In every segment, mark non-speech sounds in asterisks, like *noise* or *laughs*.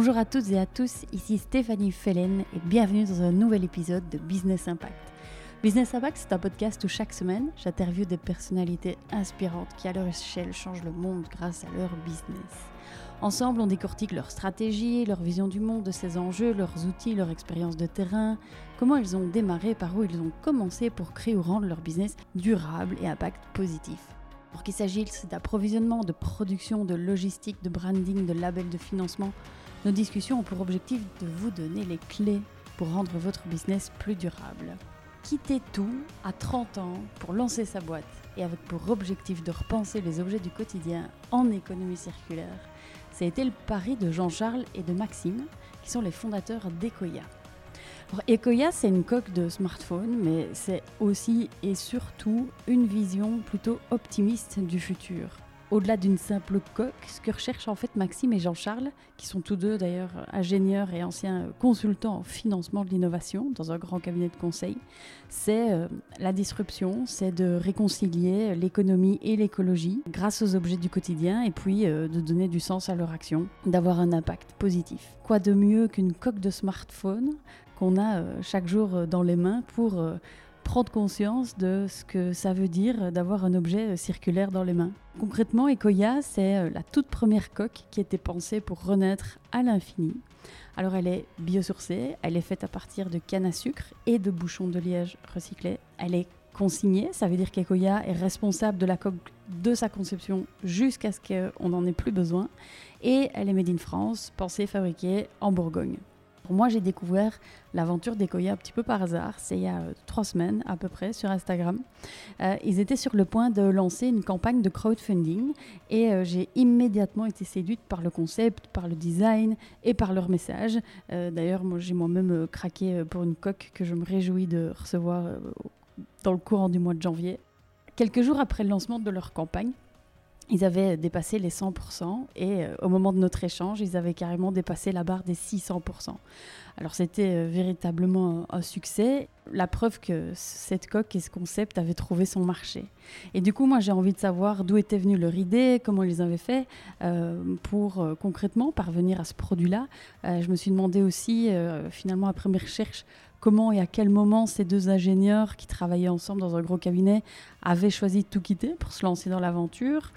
Bonjour à toutes et à tous, ici Stéphanie Fellen et bienvenue dans un nouvel épisode de Business Impact. Business Impact, c'est un podcast où chaque semaine, j'interviewe des personnalités inspirantes qui à leur échelle changent le monde grâce à leur business. Ensemble, on décortique leur stratégie, leur vision du monde, de ses enjeux, leurs outils, leur expérience de terrain, comment ils ont démarré, par où ils ont commencé pour créer ou rendre leur business durable et impact positif. Pour qu'il s'agisse d'approvisionnement, de production, de logistique, de branding, de label de financement, nos discussions ont pour objectif de vous donner les clés pour rendre votre business plus durable. Quitter tout à 30 ans pour lancer sa boîte et avec pour objectif de repenser les objets du quotidien en économie circulaire, ça a été le pari de Jean-Charles et de Maxime, qui sont les fondateurs d'Ecoya. Ecoya, c'est une coque de smartphone, mais c'est aussi et surtout une vision plutôt optimiste du futur au-delà d'une simple coque, ce que recherchent en fait Maxime et Jean-Charles, qui sont tous deux d'ailleurs ingénieurs et anciens consultants en financement de l'innovation dans un grand cabinet de conseil, c'est euh, la disruption, c'est de réconcilier l'économie et l'écologie grâce aux objets du quotidien et puis euh, de donner du sens à leur action, d'avoir un impact positif. Quoi de mieux qu'une coque de smartphone qu'on a euh, chaque jour dans les mains pour prendre conscience de ce que ça veut dire d'avoir un objet euh, circulaire dans les mains. Concrètement, Ecoya, c'est euh, la toute première coque qui était pensée pour renaître à l'infini. Alors elle est biosourcée, elle est faite à partir de canne à sucre et de bouchons de liège recyclés. Elle est consignée, ça veut dire qu'Ecoya est responsable de la coque de sa conception jusqu'à ce qu'on n'en ait plus besoin. Et elle est made in France, pensée, fabriquée en Bourgogne moi, j'ai découvert l'aventure d'Ecoya un petit peu par hasard. C'est il y a euh, trois semaines à peu près sur Instagram. Euh, ils étaient sur le point de lancer une campagne de crowdfunding et euh, j'ai immédiatement été séduite par le concept, par le design et par leur message. D'ailleurs, moi, j'ai moi-même craqué pour une coque que je me réjouis de recevoir dans le courant du mois de janvier. Quelques jours après le lancement de leur campagne, ils avaient dépassé les 100% et euh, au moment de notre échange, ils avaient carrément dépassé la barre des 600%. Alors c'était euh, véritablement un, succès, la preuve que cette coque et ce concept avaient trouvé son marché. Et du coup, moi j'ai envie de savoir d'où était venue leur idée, comment ils avaient fait euh, pour concrètement parvenir à ce produit-là. je me suis demandé aussi, finalement après mes recherches, comment et à quel moment ces deux ingénieurs qui travaillaient ensemble dans un gros cabinet avaient choisi de tout quitter pour se lancer dans l'aventure.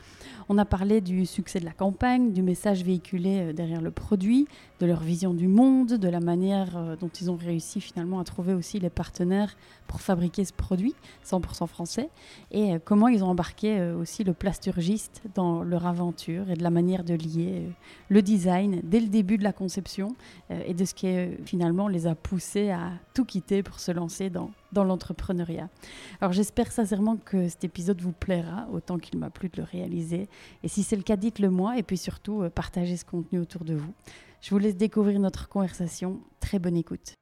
On a parlé du succès de la campagne, du message véhiculé euh, derrière le produit, de leur vision du monde, de la manière euh, dont ils ont réussi finalement à trouver aussi les partenaires pour fabriquer ce produit 100% français et euh, comment ils ont embarqué aussi le plasturgiste dans leur aventure et de la manière de lier le design dès le début de la conception et de ce qui finalement les a poussés à tout quitter pour se lancer dans, dans l'entrepreneuriat. Alors j'espère sincèrement que cet épisode vous plaira autant qu'il m'a plu de le réaliser. Et si c'est le cas, dites-le moi et puis surtout euh, partagez ce contenu autour de vous. Je vous laisse découvrir notre conversation. Très bonne écoute.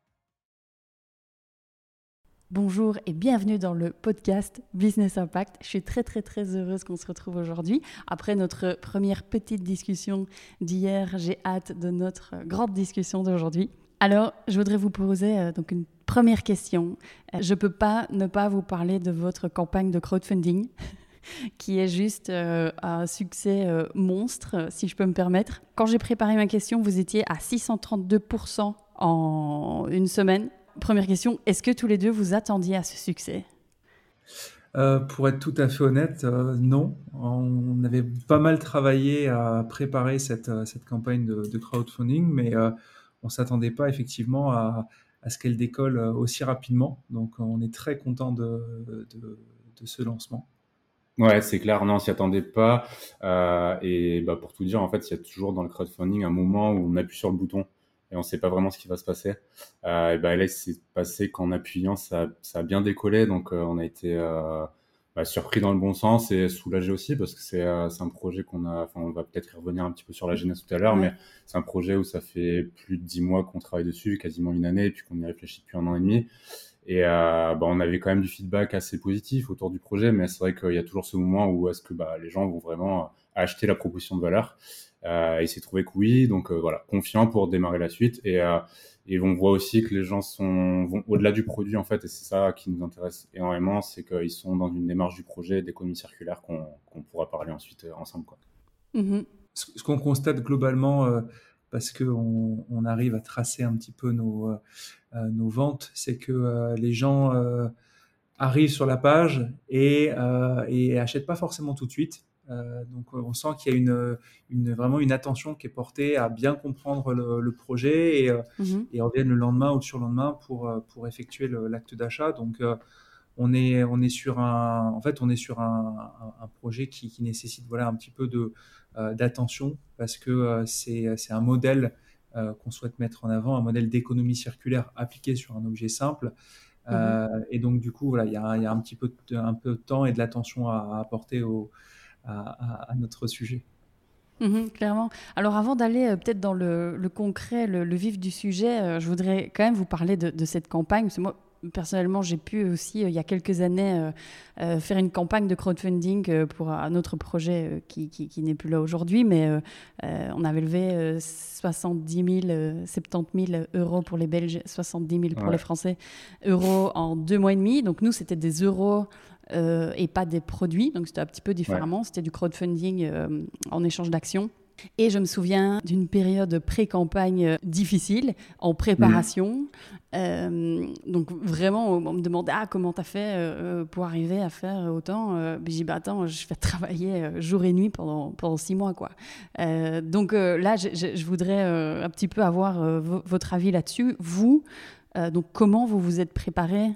Bonjour et bienvenue dans le podcast Business Impact. Je suis très très très heureuse qu'on se retrouve aujourd'hui. Après notre première petite discussion d'hier, j'ai hâte de notre grande discussion d'aujourd'hui. Alors, je voudrais vous poser euh, donc une première question. Euh, je ne peux pas ne pas vous parler de votre campagne de crowdfunding, *laughs* qui est juste euh, un succès monstre, si je peux me permettre. Quand j'ai préparé ma question, vous étiez à 632% en une semaine. Première question, est-ce que tous les deux vous attendiez à ce succès? Pour être tout à fait honnête, non. On avait pas mal travaillé à préparer cette, campagne de crowdfunding, mais on s'attendait pas effectivement à, ce qu'elle décolle euh, aussi rapidement. Donc on est très content de, ce lancement. Ouais, c'est clair, non, on s'y attendait pas. Euh, et bah, pour tout dire, en fait, il y a toujours dans le crowdfunding un moment où on appuie sur le bouton et on ne sait pas vraiment ce qui va se passer. Euh, et bah, là, il s'est passé qu'en appuyant, ça, a bien décollé. Donc, on a été bah, surpris dans le bon sens et soulagé aussi parce que c'est euh, un projet qu'on a, enfin on va peut-être revenir un petit peu sur la jeunesse tout à l'heure, mais c'est un projet où ça fait plus de dix mois qu'on travaille dessus, quasiment une année, et puis qu'on y réfléchit depuis un an et demi. Et euh, bah, on avait quand même du feedback assez positif autour du projet, mais c'est vrai qu'il y a toujours ce moment où est-ce que bah, les gens vont vraiment acheter la proposition de valeur. Euh, il s'est trouvé que oui, donc euh, voilà, confiant pour démarrer la suite. Et, euh, et on voit aussi que les gens sont vont au-delà du produit en fait, et c'est ça qui nous intéresse énormément, c'est qu'ils sont dans une démarche du projet d'économie circulaire qu'on pourra parler ensuite euh, ensemble. Quoi. Mm-hmm. Ce, qu'on constate globalement, euh, parce qu'on on arrive à tracer un petit peu nos, nos ventes, c'est que les gens arrivent sur la page et, et achètent pas forcément tout de suite. Euh, donc on sent qu'il y a une, une, vraiment une attention qui est portée à bien comprendre le, projet et, mmh et reviennent le lendemain ou le surlendemain pour, pour effectuer l'acte d'achat. Donc on est, on est sur un, en fait, on est sur un, un, projet qui, qui, nécessite voilà un petit peu d'attention parce que c'est un modèle qu'on souhaite mettre en avant, un modèle d'économie circulaire appliqué sur un objet simple. Mmh et donc du coup voilà, il y a, y a, un petit peu de, un peu de temps et de l'attention à, à apporter au, à, notre sujet. Mhm, clairement. Alors avant d'aller euh, peut-être dans le, concret, le, vif du sujet, euh, je voudrais quand même vous parler de, cette campagne. Parce que moi, personnellement, j'ai pu aussi, euh, il y a quelques années, faire une campagne de crowdfunding pour un autre projet qui, qui, n'est plus là aujourd'hui, mais on avait levé 70 000, 70 000 euros pour les Belges, 70 000 pour les Français, euros en deux mois et demi. Donc nous, c'était des euros euh, et pas des produits. Donc c'était un petit peu différemment. C'était du crowdfunding euh, en échange d'actions. Et je me souviens d'une période pré-campagne euh, difficile, en préparation. donc vraiment, on me demandait ah, comment tu as fait pour arriver à faire autant. j'ai dit bah, attends, je vais *laughs* travailler jour et nuit pendant, pendant six mois. Quoi. donc là, je, je voudrais un petit peu avoir votre avis là-dessus. Vous, donc comment vous vous êtes préparé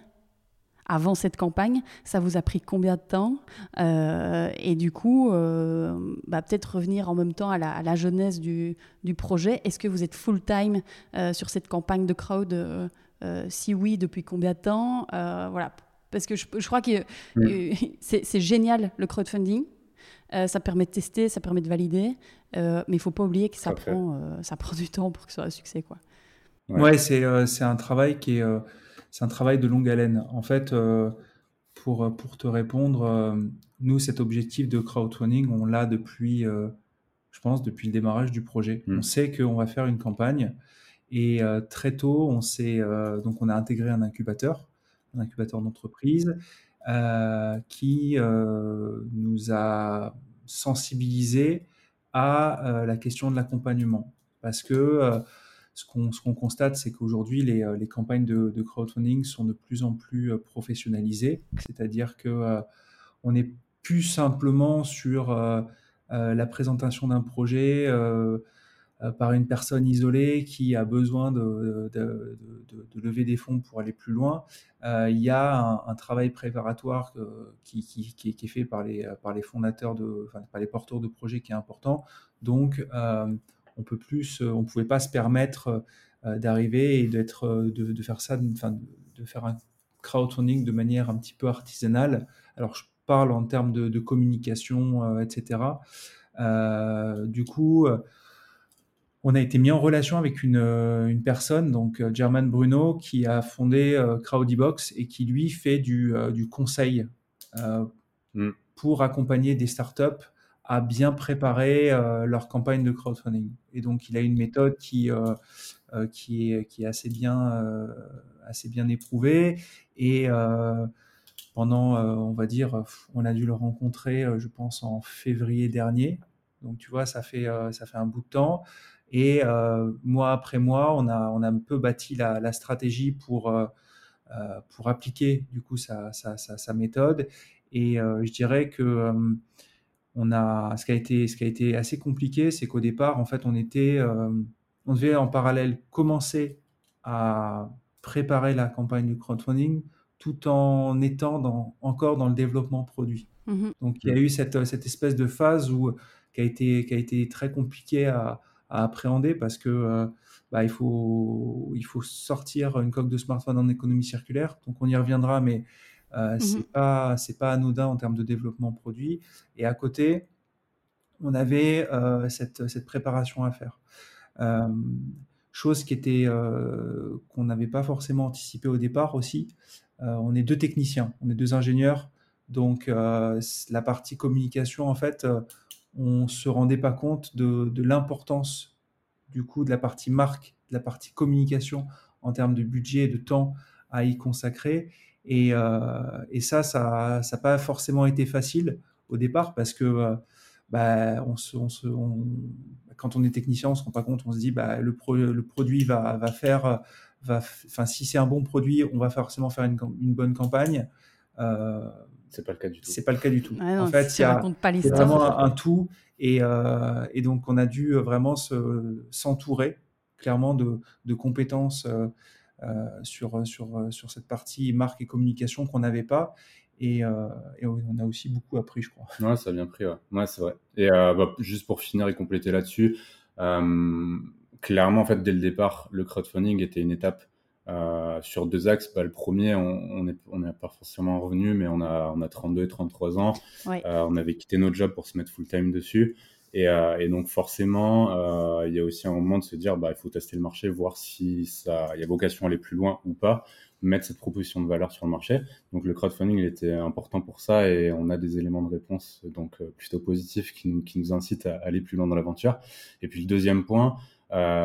avant cette campagne. Ça vous a pris combien de temps euh, Et du coup, euh, bah, peut-être revenir en même temps à la, jeunesse du, projet. Est-ce que vous êtes full-time euh, sur cette campagne de crowd Si oui, depuis combien de temps Voilà. Parce que je, crois que *laughs* c'est génial le crowdfunding. ça permet de tester, ça permet de valider, mais il faut pas oublier que ça, prend, ça prend du temps pour que ce soit un succès. Quoi. Ouais, c'est un travail qui est c'est un travail de longue haleine. En fait, euh, pour, pour te répondre, euh, nous, cet objectif de crowdfunding, on l'a depuis, euh, je pense, depuis le démarrage du projet. Hmm. On sait qu'on va faire une campagne et très tôt, on s'est, donc on a intégré un incubateur, un incubateur d'entreprise qui nous a sensibilisés à la question de l'accompagnement. Parce que ce qu'on constate, c'est qu'aujourd'hui, les, euh, campagnes de, crowdfunding sont de plus en plus euh, professionnalisées, c'est-à-dire que euh, on n'est plus simplement sur la présentation d'un projet par une personne isolée qui a besoin de, lever des fonds pour aller plus loin. il y a un, travail préparatoire qui, est, fait par les, porteurs de projets qui est important. Donc, on peut plus, euh, on pouvait pas se permettre euh, euh, d'arriver et d'être, de, faire ça, enfin, de faire un crowdfunding de manière un petit peu artisanale. Alors, je parle en termes de, communication, etc. du coup, on a été mis en relation avec une, personne, donc German Bruno, qui a fondé Crowdybox et qui lui fait du, conseil mm. pour accompagner des startups à bien préparer euh, leur campagne de crowdfunding. Et donc, il a une méthode qui, euh, euh, qui, est, qui est assez bien, assez bien éprouvée. Et pendant, on va dire, on a dû le rencontrer, je pense, en février dernier. Donc, tu vois, ça fait, ça fait un bout de temps. Et mois après mois, on a, on a un peu bâti la, stratégie pour, pour appliquer, du coup, sa, sa, sa méthode. Et je dirais que on a, ce qui a été, ce qui a été assez compliqué, c'est qu'au départ, en fait, on était, euh, on devait en parallèle commencer à préparer la campagne du crowdfunding tout en étant encore dans le développement produit. Mmh Donc, il y a eu cette, cette espèce de phase où, qui, a été, qui a été très compliqué à, appréhender parce que euh, bah, il, faut, il faut sortir une coque de smartphone en économie circulaire. Donc, on y reviendra, mais euh, mmh c'est pas c'est pas anodin en termes de développement produit. Et à côté, on avait euh, cette, cette, préparation à faire. Euh, chose qui était qu'on n'avait pas forcément anticipé au départ aussi. on est deux techniciens, on est deux ingénieurs, donc la partie communication en fait, on se rendait pas compte de, de l'importance du coup de la partie marque, de la partie communication en termes de budget et de temps à y consacrer. Euh, et, ça, ça n'a pas forcément été facile au départ parce que euh, bah, on se, on se, quand on est technicien, on se rend pas compte. On se dit, bah, le, le produit va, va faire, va, enfin, si c'est un bon produit, on va forcément faire une, une bonne campagne. Euh, c'est pas le cas du tout. C'est pas le cas du tout. en fait, c'est vraiment un, tout. Et, euh, et, donc, on a dû vraiment s'entourer clairement de, de compétences euh, sur, sur, sur cette partie marque et communication qu'on n'avait pas. Et, et, on a aussi beaucoup appris, je crois. Ouais, ça a bien pris, ouais, ouais c'est vrai. Et bah, juste pour finir et compléter là-dessus, clairement, en fait, dès le départ, le crowdfunding était une étape euh, sur deux axes, bah, le premier, on n'est on pas forcément revenu, mais on a, on a 32 et 33 ans. Euh, on avait quitté notre job pour se mettre full-time dessus. Et, euh, et, donc forcément, il y a aussi un moment de se dire, bah, il faut tester le marché, voir si ça, il y a vocation à aller plus loin ou pas, mettre cette proposition de valeur sur le marché. Donc le crowdfunding il était important pour ça et on a des éléments de réponse donc plutôt positifs qui nous, qui nous incitent à aller plus loin dans l'aventure. Et puis le deuxième point, euh,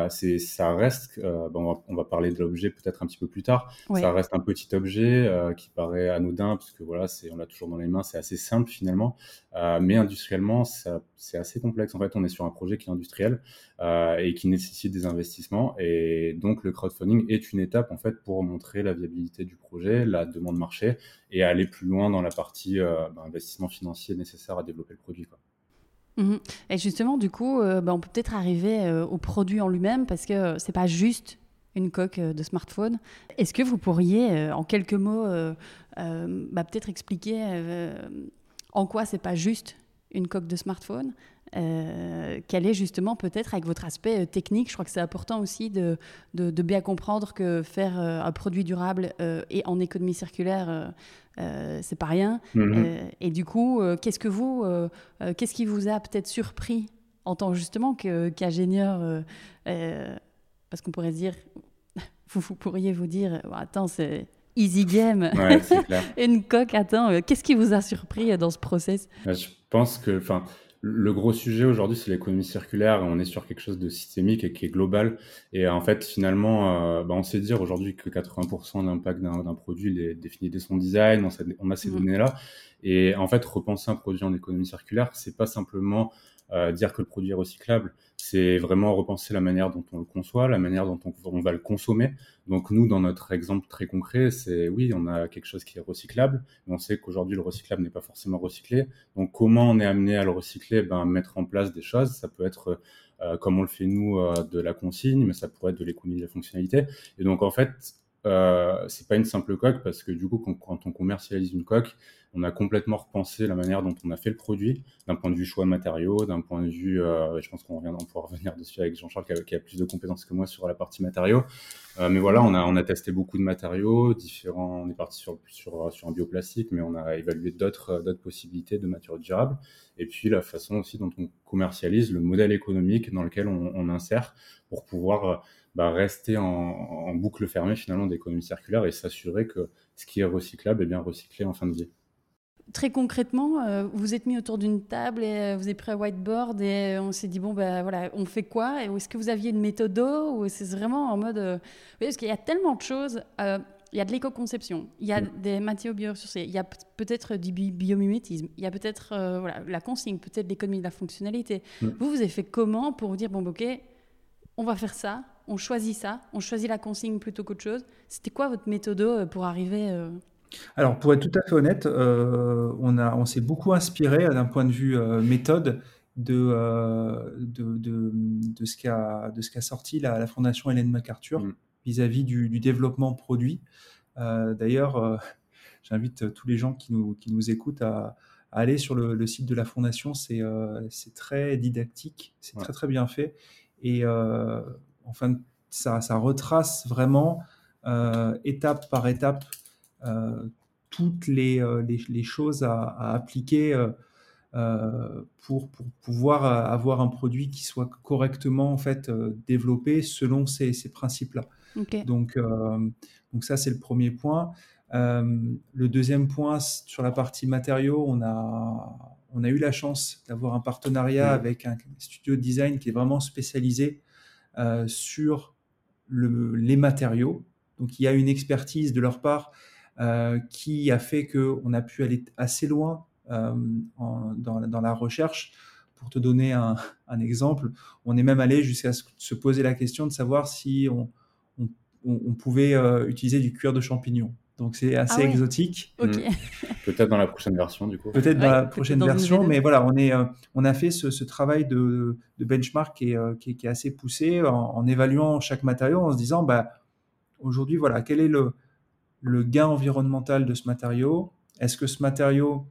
c'est, ça reste, euh, bon, on, va, parler de l'objet peut-être un petit peu plus tard. Ça reste un petit objet euh, qui paraît anodin parce que voilà, c'est, on l'a toujours dans les mains, c'est assez simple finalement. mais industriellement, ça, c'est assez complexe. En fait, on est sur un projet qui est industriel et qui nécessite des investissements. Et donc, le crowdfunding est une étape en fait pour montrer la viabilité du projet, la demande marché et aller plus loin dans la partie bah, investissement financier nécessaire à développer le produit. Quoi. Mhm. Et justement, du coup, euh, bah, on peut peut-être arriver euh, au produit en lui-même parce que euh, c'est pas juste une coque de smartphone. Est-ce que vous pourriez, en quelques mots, bah, peut-être expliquer en quoi c'est pas juste une coque de smartphone euh, quel est justement peut-être avec votre aspect technique, je crois que c'est important aussi de, de, bien comprendre que faire un produit durable et en économie circulaire, euh, c'est pas rien. Mhm. Euh, et du coup, euh, qu'est-ce que vous, qu'est-ce qui vous a peut-être surpris en tant justement qu'ingénieur Parce qu'on pourrait dire, *laughs* vous, vous, pourriez vous dire, attends, c'est easy game, *laughs* une coque. Attends, qu'est-ce qui vous a surpris dans ce process? Je pense que, enfin le gros sujet aujourd'hui, c'est l'économie circulaire. On est sur quelque chose de systémique et qui est global. Et en fait, finalement, euh, bah, on sait dire aujourd'hui que 80% de l'impact d'un produit il est défini dès son design. On, a ces mmh. données-là. Et en fait, repenser un produit en économie circulaire, c'est pas simplement euh, dire que le produit est recyclable, c'est vraiment repenser la manière dont on le conçoit, la manière dont on, va le consommer. Donc nous, dans notre exemple très concret, c'est oui, on a quelque chose qui est recyclable, mais on sait qu'aujourd'hui le recyclable n'est pas forcément recyclé. Donc comment on est amené à le recycler? Ben mettre en place des choses, ça peut être euh, comme on le fait nous euh, de la consigne, mais ça pourrait être de l'économie de la fonctionnalité. Et donc en fait, euh, c'est pas une simple coque parce que du coup, quand, on commercialise une coque, on a complètement repensé la manière dont on a fait le produit, d'un point de vue choix matériaux, d'un point de vue, euh, je pense qu'on reviendra, pouvoir revenir dessus avec Jean-Charles qui, a, plus de compétences que moi sur la partie matériaux. Euh, mais voilà, on a, on testé beaucoup de matériaux différents. On est parti sur, un bioplastique, mais on a évalué d'autres, possibilités de matériaux durables. Et puis la façon aussi dont on commercialise le modèle économique dans lequel on, on insère pour pouvoir bah, rester en, boucle fermée finalement d'économie circulaire et s'assurer que ce qui est recyclable est bien recyclé en fin de vie. Très concrètement, euh, vous êtes mis autour d'une table et euh, vous avez pris un whiteboard et euh, on s'est dit bon ben voilà, on fait quoi? Est-ce que vous aviez une méthode ou c'est vraiment en mode oui, parce qu'il y a tellement de choses. il y a de l'éco-conception, il y a mm. des matériaux biosourcés, il y a peut-être du biomimétisme, il y a peut-être voilà, la consigne, peut-être l'économie de la fonctionnalité. Mm. Vous, vous avez fait comment pour vous dire, bon, ok, on va faire ça, on choisit ça, on choisit la consigne plutôt qu'autre chose. C'était quoi votre méthode euh, pour arriver euh Alors, pour être tout à fait honnête, euh, on, a, on s'est beaucoup inspiré d'un point de vue méthode de, de, ce qu'a, de ce qu'a sorti la, Fondation Hélène MacArthur mm. vis-à-vis du, développement produit. d'ailleurs, j'invite tous les gens qui nous, qui nous écoutent à, aller sur le, site de la Fondation. C'est, c'est très didactique, c'est très très bien fait. Et enfin, ça, ça retrace vraiment euh, étape par étape euh, toutes les, euh, les, les, choses à, à appliquer pour, pour, pouvoir avoir un produit qui soit correctement en fait développé selon ces, ces principes-là. Donc, donc ça c'est le premier point. Le deuxième point sur la partie matériaux, on a on a eu la chance d'avoir un partenariat avec un studio de design qui est vraiment spécialisé euh, sur les matériaux. Donc il y a une expertise de leur part euh, qui a fait qu'on a pu aller assez loin euh, dans, la recherche pour te donner un, *laughs* exemple, on est même allé jusqu'à se poser la question de savoir si on, on, pouvait utiliser du cuir de champignon. Donc c'est assez ah exotique. Hmm. Peut-être dans la prochaine version du coup. Peut-être dans la prochaine version, mais voilà, on, est, on a fait ce, travail de, benchmark qui est, qui, est, assez poussé en, évaluant chaque matériau, en se disant, bah, aujourd'hui, voilà, quel est le, le gain environnemental de ce matériau? Est-ce que ce matériau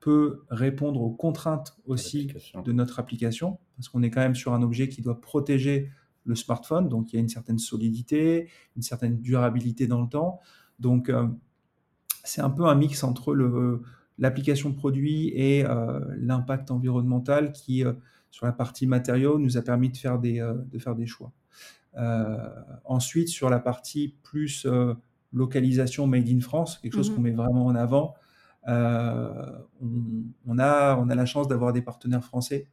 peut répondre aux contraintes aussi de notre application? Parce qu'on est quand même sur un objet qui doit protéger le smartphone, donc il y a une certaine solidité, une certaine durabilité dans le temps. Donc euh, c'est un peu un mix entre l'application produit et euh, l'impact environnemental qui, euh, sur la partie matériaux, nous a permis de faire des, de faire des choix. ensuite, sur la partie plus localisation made in France, quelque chose mmh qu'on met vraiment en avant. On, a, on a la chance d'avoir des partenaires français,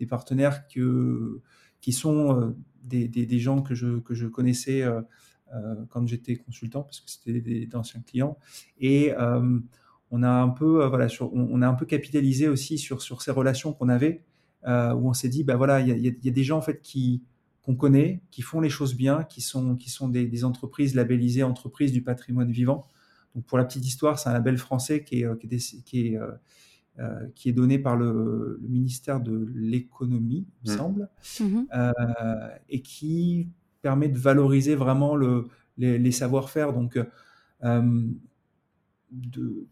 des partenaires que, qui sont euh, des, des, gens que je, que je connaissais quand j'étais consultant, parce que c'était d'anciens clients. Et on a un peu, voilà, sur, on, a un peu capitalisé aussi sur, sur ces relations qu'on avait, où on s'est dit, bah voilà, il y, y a, des gens en fait qui, qu'on connaît, qui font les choses bien, qui sont, qui sont des, entreprises labellisées entreprises du patrimoine vivant. Donc pour la petite histoire, c'est un label français qui est, euh, qui est, euh, euh, qui est, donné par le, ministère de l'économie, il me mmh. semble, mmh et qui permet de valoriser vraiment le, les, savoir-faire. Donc de,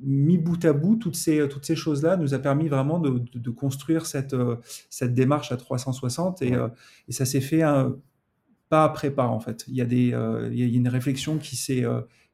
mis bout à bout, toutes ces, toutes ces choses-là nous a permis vraiment de, de, construire cette, euh, cette démarche à 360 et, euh, et ça s'est fait un, pas après pas en fait. Il y a, des, euh, il y a une réflexion qui s'est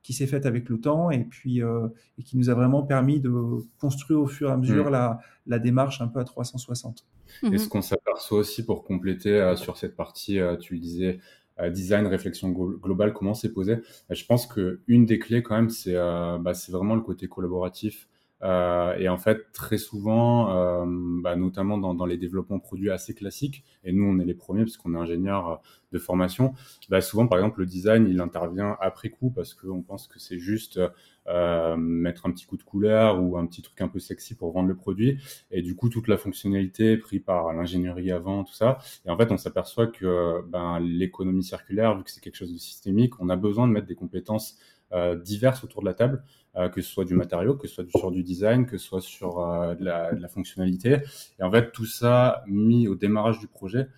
qui s'est faite avec le temps et puis et qui nous a vraiment permis de construire au fur et à mesure mmh. la, la, démarche un peu à 360. Et ce qu'on s'aperçoit aussi pour compléter sur cette partie, tu le disais, euh, design, réflexion globale, comment c'est posé. Euh, je pense que une des clés quand même, c'est euh, bah, vraiment le côté collaboratif. Euh, et en fait, très souvent, euh, bah, notamment dans, dans, les développements produits assez classiques, et nous, on est les premiers parce qu'on est ingénieur de formation, bah, souvent, par exemple, le design, il intervient après coup parce qu'on pense que c'est juste euh, mettre un petit coup de couleur ou un petit truc un peu sexy pour vendre le produit. Et du coup, toute la fonctionnalité prise par l'ingénierie avant, tout ça. Et en fait, on s'aperçoit que ben, l'économie circulaire, vu que c'est quelque chose de systémique, on a besoin de mettre des compétences euh, diverses autour de la table, euh, que ce soit du matériau, que ce soit sur du design, que ce soit sur euh, de la, de, la, fonctionnalité. Et en fait, tout ça mis au démarrage du projet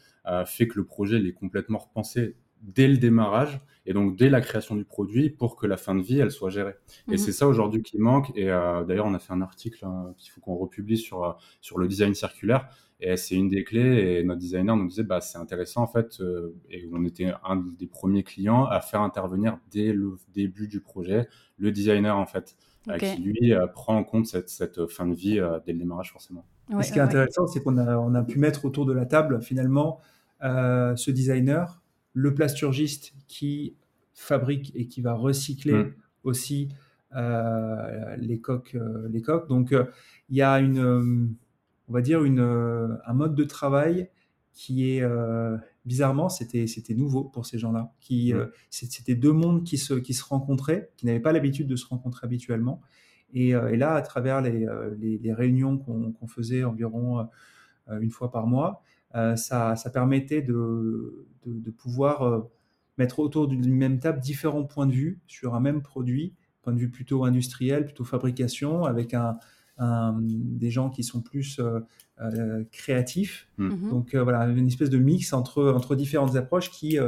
fait que le projet il est complètement repensé dès le démarrage et donc dès la création du produit pour que la fin de vie elle soit gérée. Et mhm. c'est ça aujourd'hui qui manque. Et euh, d'ailleurs, on a fait un article qu'il faut qu'on republie sur euh, sur le design circulaire. Et c'est une des clés. Et notre designer nous disait, bah c'est intéressant en fait. Euh, et on était un des premiers clients à faire intervenir dès le début du projet le designer en fait. qui lui prend en compte cette, cette fin de vie dès le démarrage forcément. ce qui est intéressant, c'est qu'on a, on a pu mettre autour de la table finalement ce designer le plasturgiste qui fabrique et qui va recycler mm. aussi euh, les coques, euh, les coques. Donc euh, il y a une, on va dire une, un mode de travail qui est bizarrement c'était c'était nouveau pour ces gens-là. Qui mm. c'était deux mondes qui se qui se rencontraient, qui n'avaient pas l'habitude de se rencontrer habituellement. Et, et, là, à travers les, les, réunions qu'on faisait environ une fois par mois, euh, ça, permettait de, de, pouvoir euh, mettre autour d'une même table différents points de vue sur un même produit, point de vue plutôt industriel, plutôt fabrication, avec un, des gens qui sont plus euh, créatifs. Mmh. Mhm. Donc voilà, une espèce de mix entre, entre différentes approches qui,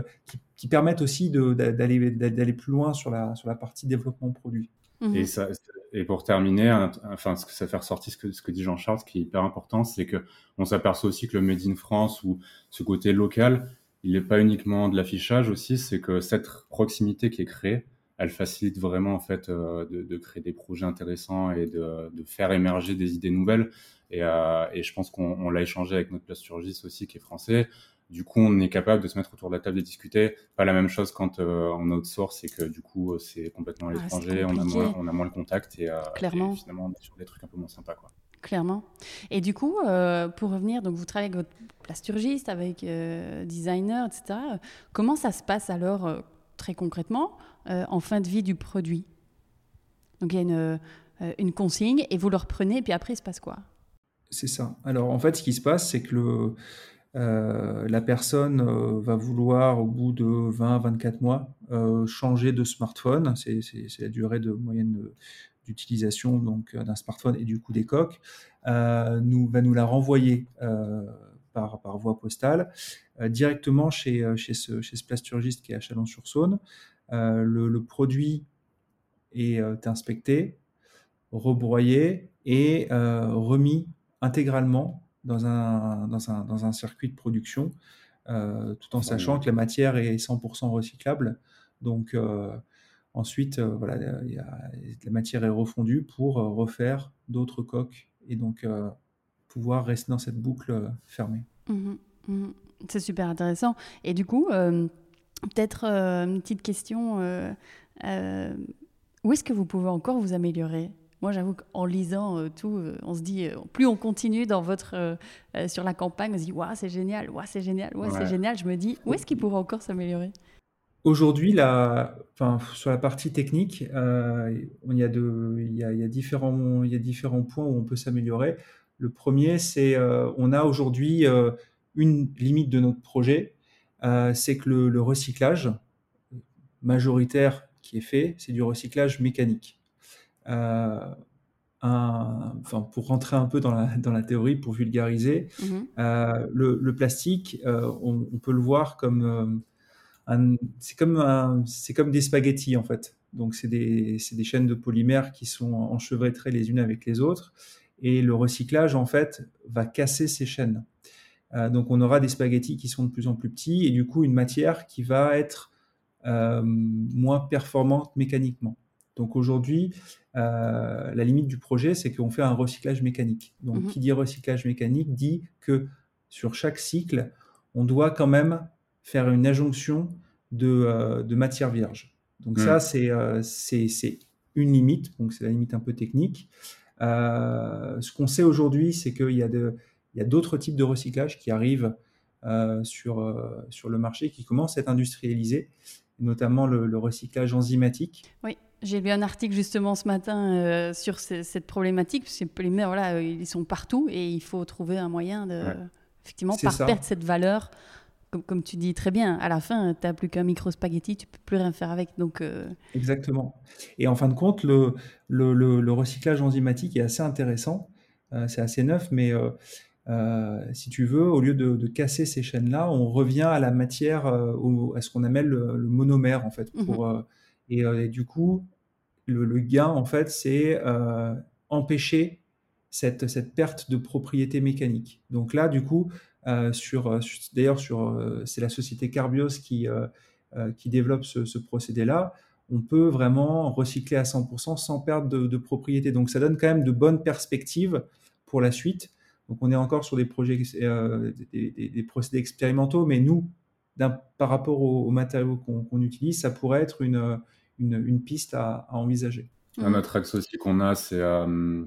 qui, permettent aussi d'aller plus loin sur la, sur la partie développement produit. Et, mhm. ça, et pour terminer, enfin, ce que ça fait ressortir ce que, ce que dit Jean-Charles, ce qui est hyper important, c'est que on s'aperçoit aussi que le Made in France ou ce côté local, il n'est pas uniquement de l'affichage aussi, c'est que cette proximité qui est créée, elle facilite vraiment en fait euh, de, de, créer des projets intéressants et de, de faire émerger des idées nouvelles. Et, euh, et je pense qu'on l'a échangé avec notre plasturgiste aussi qui est français. Du coup, on est capable de se mettre autour de la table et discuter. Pas la même chose quand euh, on outsource et que du coup, euh, c'est complètement à ah, l'étranger, on, a moins, on a moins le contact et, euh, Clairement. finalement, on est sur des trucs un peu moins sympas. Quoi. Clairement. Et du coup, euh, pour revenir, donc vous travaillez avec votre plasturgiste, avec designer, etc. Comment ça se passe alors, très concrètement, en fin de vie du produit Donc il y a une, une consigne et vous le reprenez, et puis après, il se passe quoi? C'est ça. Alors en fait, ce qui se passe, c'est que euh, la personne euh, va vouloir, au bout de 20-24 mois, euh, changer de smartphone. C'est la durée de moyenne d'utilisation d'un smartphone et du coup des coques. nous, va nous la renvoyer par, par, voie postale directement chez, chez ce plasturgiste qui est à Chalon-sur-Saône. Le, le, produit est inspecté, rebroyé et remis intégralement dans un, dans un, dans un circuit de production, euh, tout en sachant que la matière est 100% recyclable. Donc euh, ensuite, euh, voilà, la matière est refondue pour refaire d'autres coques et donc pouvoir rester dans cette boucle fermée. Mmh mmh C'est super intéressant. Et du coup, peut-être une petite question. où est-ce que vous pouvez encore vous améliorer? Moi, j'avoue qu'en lisant euh, tout, euh, on se dit, euh, plus on continue dans votre, sur la campagne, on se dit, waouh, c'est génial, waouh, c'est génial, waouh, c'est génial. Je me dis, où est-ce qu'il pourrait encore s'améliorer? Aujourd'hui, la, enfin, sur la partie technique, il, y a de, il, y a, il, y a différents, il y a différents points où on peut s'améliorer. Le premier, c'est on a aujourd'hui une limite de notre projet, c'est que le, le recyclage majoritaire qui est fait, c'est du recyclage mécanique. Euh, un, enfin, pour rentrer un peu dans la, dans la théorie, pour vulgariser, mhm. euh, le, le, plastique, euh, on, on, peut le voir comme c'est comme, c'est comme des spaghettis en fait. Donc c'est des, des, chaînes de polymères qui sont enchevêtrées les unes avec les autres. Et le recyclage en fait va casser ces chaînes. Euh, donc on aura des spaghettis qui sont de plus en plus petits et du coup une matière qui va être euh, moins performante mécaniquement. Donc aujourd'hui, euh, la limite du projet, c'est qu'on fait un recyclage mécanique. Donc mhm. qui dit recyclage mécanique dit que sur chaque cycle, on doit quand même faire une adjonction de, euh, de matière vierge. Donc ça, euh, c'est une limite, donc c'est la limite un peu technique. ce qu'on sait aujourd'hui, c'est qu'il y a d'autres types de recyclage qui arrivent sur, sur le marché, qui commencent à être industrialisés, notamment le, le recyclage enzymatique. Oui. J'ai lu un article justement ce matin euh, sur cette problématique. Ces polymères, voilà, euh, ils sont partout et il faut trouver un moyen de, effectivement, pas perdre cette valeur. Comme, comme, tu dis très bien, à la fin, tu n'as plus qu'un micro spaghetti, tu peux plus rien faire avec. Donc, euh, Exactement. Et en fin de compte, le, le, le, recyclage enzymatique est assez intéressant. c'est assez neuf, mais si tu veux, au lieu de, de casser ces chaînes-là, on revient à la matière, à ce qu'on appelle le, monomère, en fait, pour. Mhm. Euh, et, du coup, le, gain, en fait, c'est euh, empêcher cette, cette, perte de propriété mécanique. Donc là, du coup, euh, sur, d'ailleurs, sur, c'est la société Carbios qui, qui développe ce, procédé-là. On peut vraiment recycler à 100% sans perdre de, propriété. Donc ça donne quand même de bonnes perspectives pour la suite. Donc on est encore sur des projets, des, procédés expérimentaux, mais nous, par rapport aux, matériaux qu'on utilise, ça pourrait être une, une, piste à, envisager. Un autre axe aussi qu'on a, c'est euh,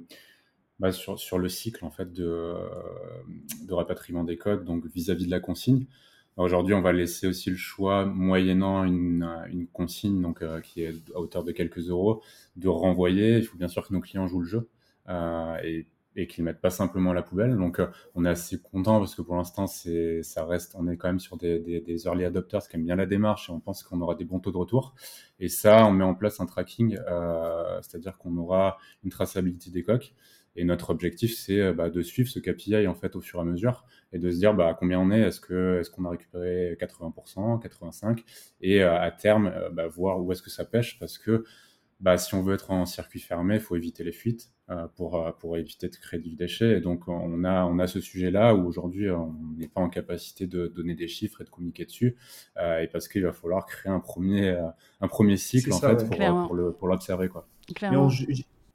bah, sur, sur, le cycle en fait de, de rapatriement des codes, donc vis-à-vis de la consigne. Aujourd'hui, on va laisser aussi le choix, moyennant une, une consigne donc, euh, qui est à hauteur de quelques euros, de renvoyer. Il faut bien sûr que nos clients jouent le jeu. Euh, et et qu'ils mettent pas simplement la poubelle. Donc, euh, on est assez content parce que pour l'instant, ça reste, on est quand même sur des, des, early adopters qui aiment bien la démarche et on pense qu'on aura des bons taux de retour. Et ça, on met en place un tracking, euh, c'est-à-dire qu'on aura une traçabilité des coques. Et notre objectif, c'est euh, bah, de suivre ce KPI en fait au fur et à mesure et de se dire bah, combien on est, est-ce que est-ce qu'on a récupéré 80%, 85%, et à terme bah, voir où est-ce que ça pêche parce que bah, si on veut être en circuit fermé, il faut éviter les fuites pour, euh, pour éviter de créer du déchet. Et donc, on a, on a ce sujet-là où aujourd'hui, on n'est pas en capacité de donner des chiffres et de communiquer dessus. Euh, et parce qu'il va falloir créer un premier, un premier cycle en fait, pour, pour l'observer. Quoi. je,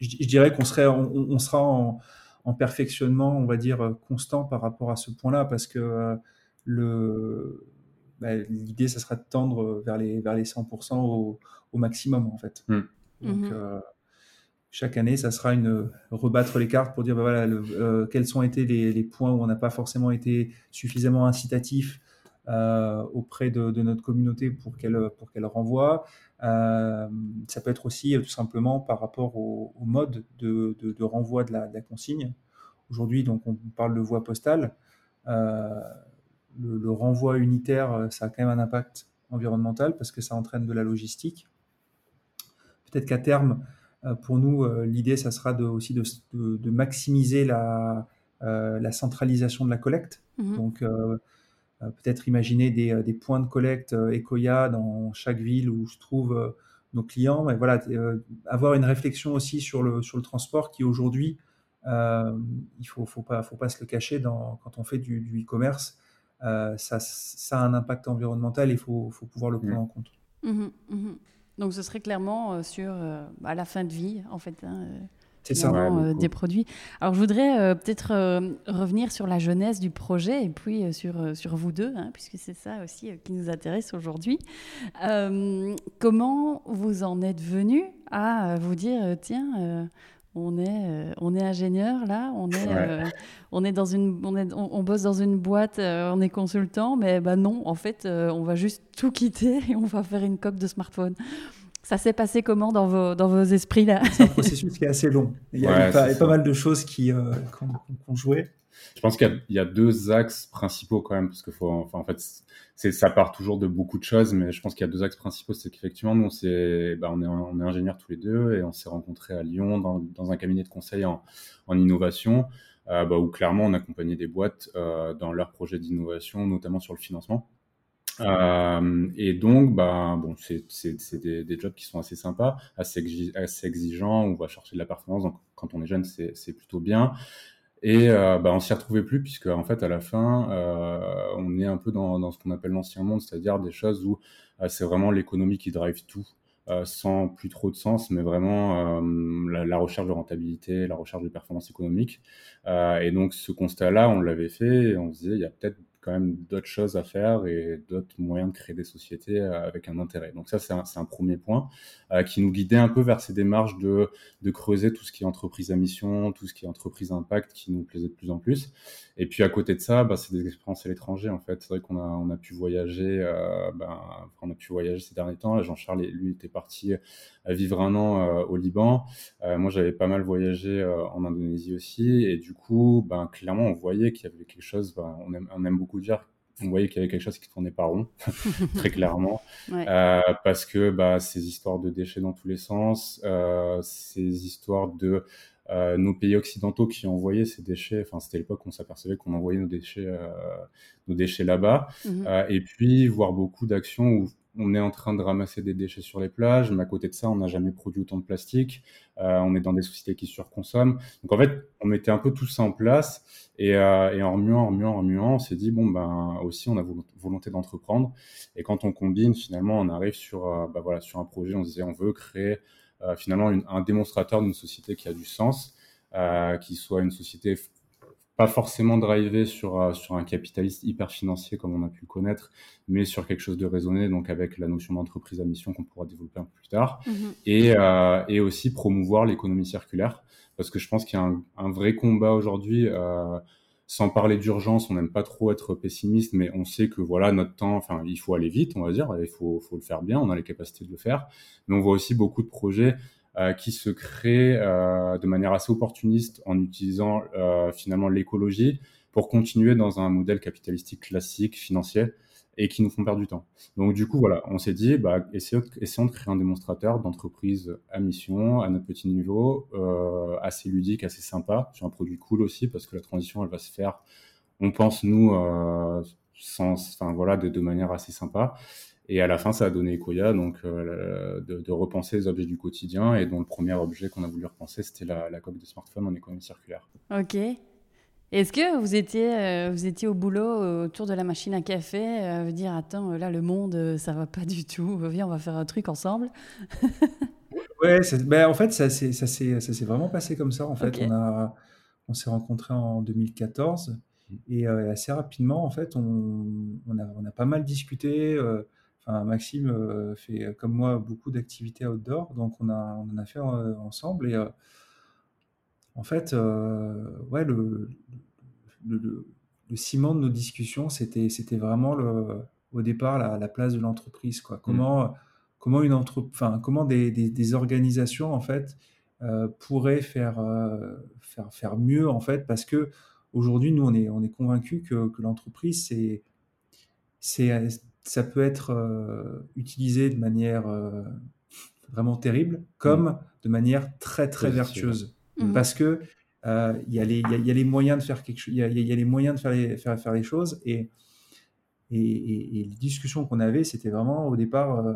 je, dirais qu'on serait, on, sera en, en, perfectionnement, on va dire, constant par rapport à ce point-là parce que le. Bah, l'idée, ça sera de tendre vers les, vers les 100% au, au maximum, en fait. Hmm. Donc, mhm. euh, chaque année, ça sera une rebattre les cartes pour dire bah, voilà, euh, quels ont été les, points où on n'a pas forcément été suffisamment incitatif euh, auprès de, notre communauté pour qu'elle pour qu'elle renvoie. ça peut être aussi tout simplement par rapport au, mode de, renvoi de la, consigne. aujourd'hui, donc on parle de voie postale. Le, renvoi unitaire, ça a quand même un impact environnemental parce que ça entraîne de la logistique. Peut-être qu'à terme, pour nous, l'idée, ça sera de, aussi de, maximiser la, la, centralisation de la collecte. Mmh donc, peut-être imaginer des, des, points de collecte Ecoya dans chaque ville où se trouvent nos clients. Mais voilà, avoir une réflexion aussi sur le, sur le transport qui aujourd'hui euh, il faut, faut pas, faut pas se le cacher. Dans, quand on fait du, e-commerce, euh, ça, ça, a un impact environnemental et il faut, faut, pouvoir le prendre mmh. en compte. Mmh mmh. Donc ce serait clairement euh, sur à la fin de vie, en fait. Hein, c'est ça. des produits. Alors, je voudrais peut-être revenir sur la jeunesse du projet et puis sur, sur vous deux, hein, puisque c'est ça aussi qui nous intéresse aujourd'hui. comment vous en êtes venu à vous dire, tiens, on est, euh, on est ingénieur là, on est, euh, on est dans une, on, est, on, bosse dans une boîte, euh, on est consultant, mais bah non, en fait, on va juste tout quitter *laughs* et on va faire une coque de smartphone. Ça s'est passé comment dans vos, dans vos esprits là? C'est un processus qui est assez long. Il y a, pas, mal de choses qui, ont joué. Je pense qu'il y, a deux axes principaux quand même, parce que faut, enfin, en fait, ça part toujours de beaucoup de choses, mais je pense qu'il y a deux axes principaux. C'est qu'effectivement, nous, c'est, bah, on est, on est ingénieurs tous les deux et on s'est rencontrés à Lyon dans, dans un cabinet de conseil en, en innovation, euh, bah, où clairement on accompagnait des boîtes euh, dans leurs projets d'innovation, notamment sur le financement. Euh, et donc, bah, bon, c'est, des, des, jobs qui sont assez sympas, assez, assez exigeants. On va chercher de la performance. Donc, quand on est jeune, c'est plutôt bien. Et euh, bah, on s'y retrouvait plus puisque en fait à la fin euh, on est un peu dans, dans ce qu'on appelle l'ancien monde, c'est-à-dire des choses où euh, c'est vraiment l'économie qui drive tout, euh, sans plus trop de sens, mais vraiment la, la, recherche de rentabilité, la recherche de performance économique. et donc ce constat-là, on l'avait fait et on se disait il y a peut-être quand même d'autres choses à faire et d'autres moyens de créer des sociétés euh, avec un intérêt. Donc ça, c'est un, premier point euh, qui nous guidait un peu vers ces démarches de, creuser tout ce qui est entreprise à mission, tout ce qui est entreprise impact qui nous plaisait de plus en plus. Et puis à côté de ça, bah, c'est des expériences à l'étranger en fait. C'est vrai qu'on a, on a pu voyager, euh, ben, on a pu voyager ces derniers temps. Jean-Charles, lui, était parti vivre un an euh, au Liban. moi, j'avais pas mal voyagé en Indonésie aussi. Et du coup, ben, clairement, on voyait qu'il y avait quelque chose, ben, on, aime, on aime beaucoup dire on voyait qu'il y avait quelque chose qui tournait pas rond, *laughs* très clairement, euh, parce que bah, ces histoires de déchets dans tous les sens, euh, ces histoires de euh, nos pays occidentaux qui envoyaient ces déchets, enfin c'était l'époque où on s'apercevait qu'on envoyait nos déchets, nos déchets là-bas, mmh et puis voir beaucoup d'actions où on est en train de ramasser des déchets sur les plages, mais à côté de ça, on n'a jamais produit autant de plastique. Euh, on est dans des sociétés qui surconsomment. Donc en fait, on mettait un peu tout ça en place et, euh, et en remuant, en remuant, en remuant, on s'est dit bon ben aussi on a volonté d'entreprendre. Et quand on combine, finalement, on arrive sur euh, bah, voilà sur un projet. On se disait on veut créer finalement un démonstrateur d'une société qui a du sens, qui soit une société pas forcément drivé sur, euh, sur un capitaliste hyper financier comme on a pu le connaître, mais sur quelque chose de raisonné, donc avec la notion d'entreprise à mission qu'on pourra développer un peu plus tard, mhm. et, euh, et aussi promouvoir l'économie circulaire, parce que je pense qu'il y a un, un vrai combat aujourd'hui. Euh, sans parler d'urgence, on n'aime pas trop être pessimiste, mais on sait que voilà notre temps, enfin il faut aller vite, on va dire, il faut, faut le faire bien, on a les capacités de le faire, mais on voit aussi beaucoup de projets qui se crée euh, de manière assez opportuniste en utilisant euh, finalement l'écologie pour continuer dans un modèle capitalistique classique, financier, et qui nous font perdre du temps. Donc du coup, voilà, on s'est dit, bah, essayons, essayons, de créer un démonstrateur d'entreprise à mission, à notre petit niveau, euh, assez ludique, assez sympa, sur un produit cool aussi, parce que la transition, elle va se faire, on pense, nous, euh, sans, enfin voilà, de, de, manière assez sympa. Et à la fin, ça a donné Ecoya, donc euh, de, de, repenser les objets du quotidien. Et dont le premier objet qu'on a voulu repenser, c'était la, la, coque de smartphone en économie circulaire. Ok. Est-ce que vous étiez, euh, vous étiez au boulot autour de la machine à café, euh, dire attends, là le monde, ça va pas du tout, *laughs* viens, on va faire un truc ensemble *laughs* Ouais, ben, en fait, ça s'est vraiment passé comme ça. En fait, on, a, on s'est rencontrés en 2014 et assez rapidement, en fait, on, on, a, on a pas mal discuté. Maxime euh, fait euh, comme moi beaucoup d'activités outdoor, donc on, a, on en a fait euh, ensemble. Et en fait, ouais, le, le, le, ciment de nos discussions, c'était, c'était vraiment le, au départ la, la place de l'entreprise. Quoi. Mmh. Comment, comment, une enfin, comment des, des, des, organisations en fait, pourrait faire, faire, faire mieux en fait parce que aujourd'hui nous on est, on est convaincus que, que l'entreprise c'est, c'est, ça peut être utilisé de manière vraiment terrible comme mmh. de manière très très vertueuse mmh. parce que il y, y, a les moyens de faire quelque chose il y, a les moyens de faire les, faire, faire les choses et et, les discussions qu'on avait, c'était vraiment au départ euh,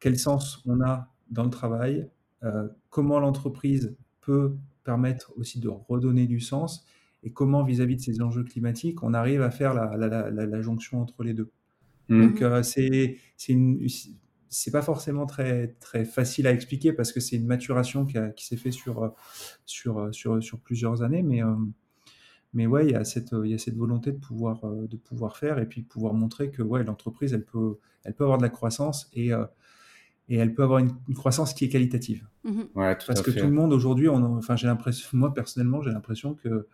quel sens on a dans le travail, euh, comment l'entreprise peut permettre aussi de redonner du sens et comment vis-à-vis de ces enjeux climatiques, on arrive à faire la, la, jonction entre les deux. Mmh. Donc euh, c'est c'est pas forcément très très facile à expliquer parce que c'est une maturation qui, qui s'est fait sur, sur sur sur plusieurs années, mais mais ouais, il y a cette, il y a cette volonté de pouvoir, euh, de pouvoir faire et puis pouvoir montrer que ouais, l'entreprise, elle peut, elle peut avoir de la croissance et, euh, et elle peut avoir une, croissance qui est qualitative. Mmh ouais, tout Parce que tout le monde aujourd'hui, enfin, j'ai l'impression, moi personnellement, j'ai l'impression que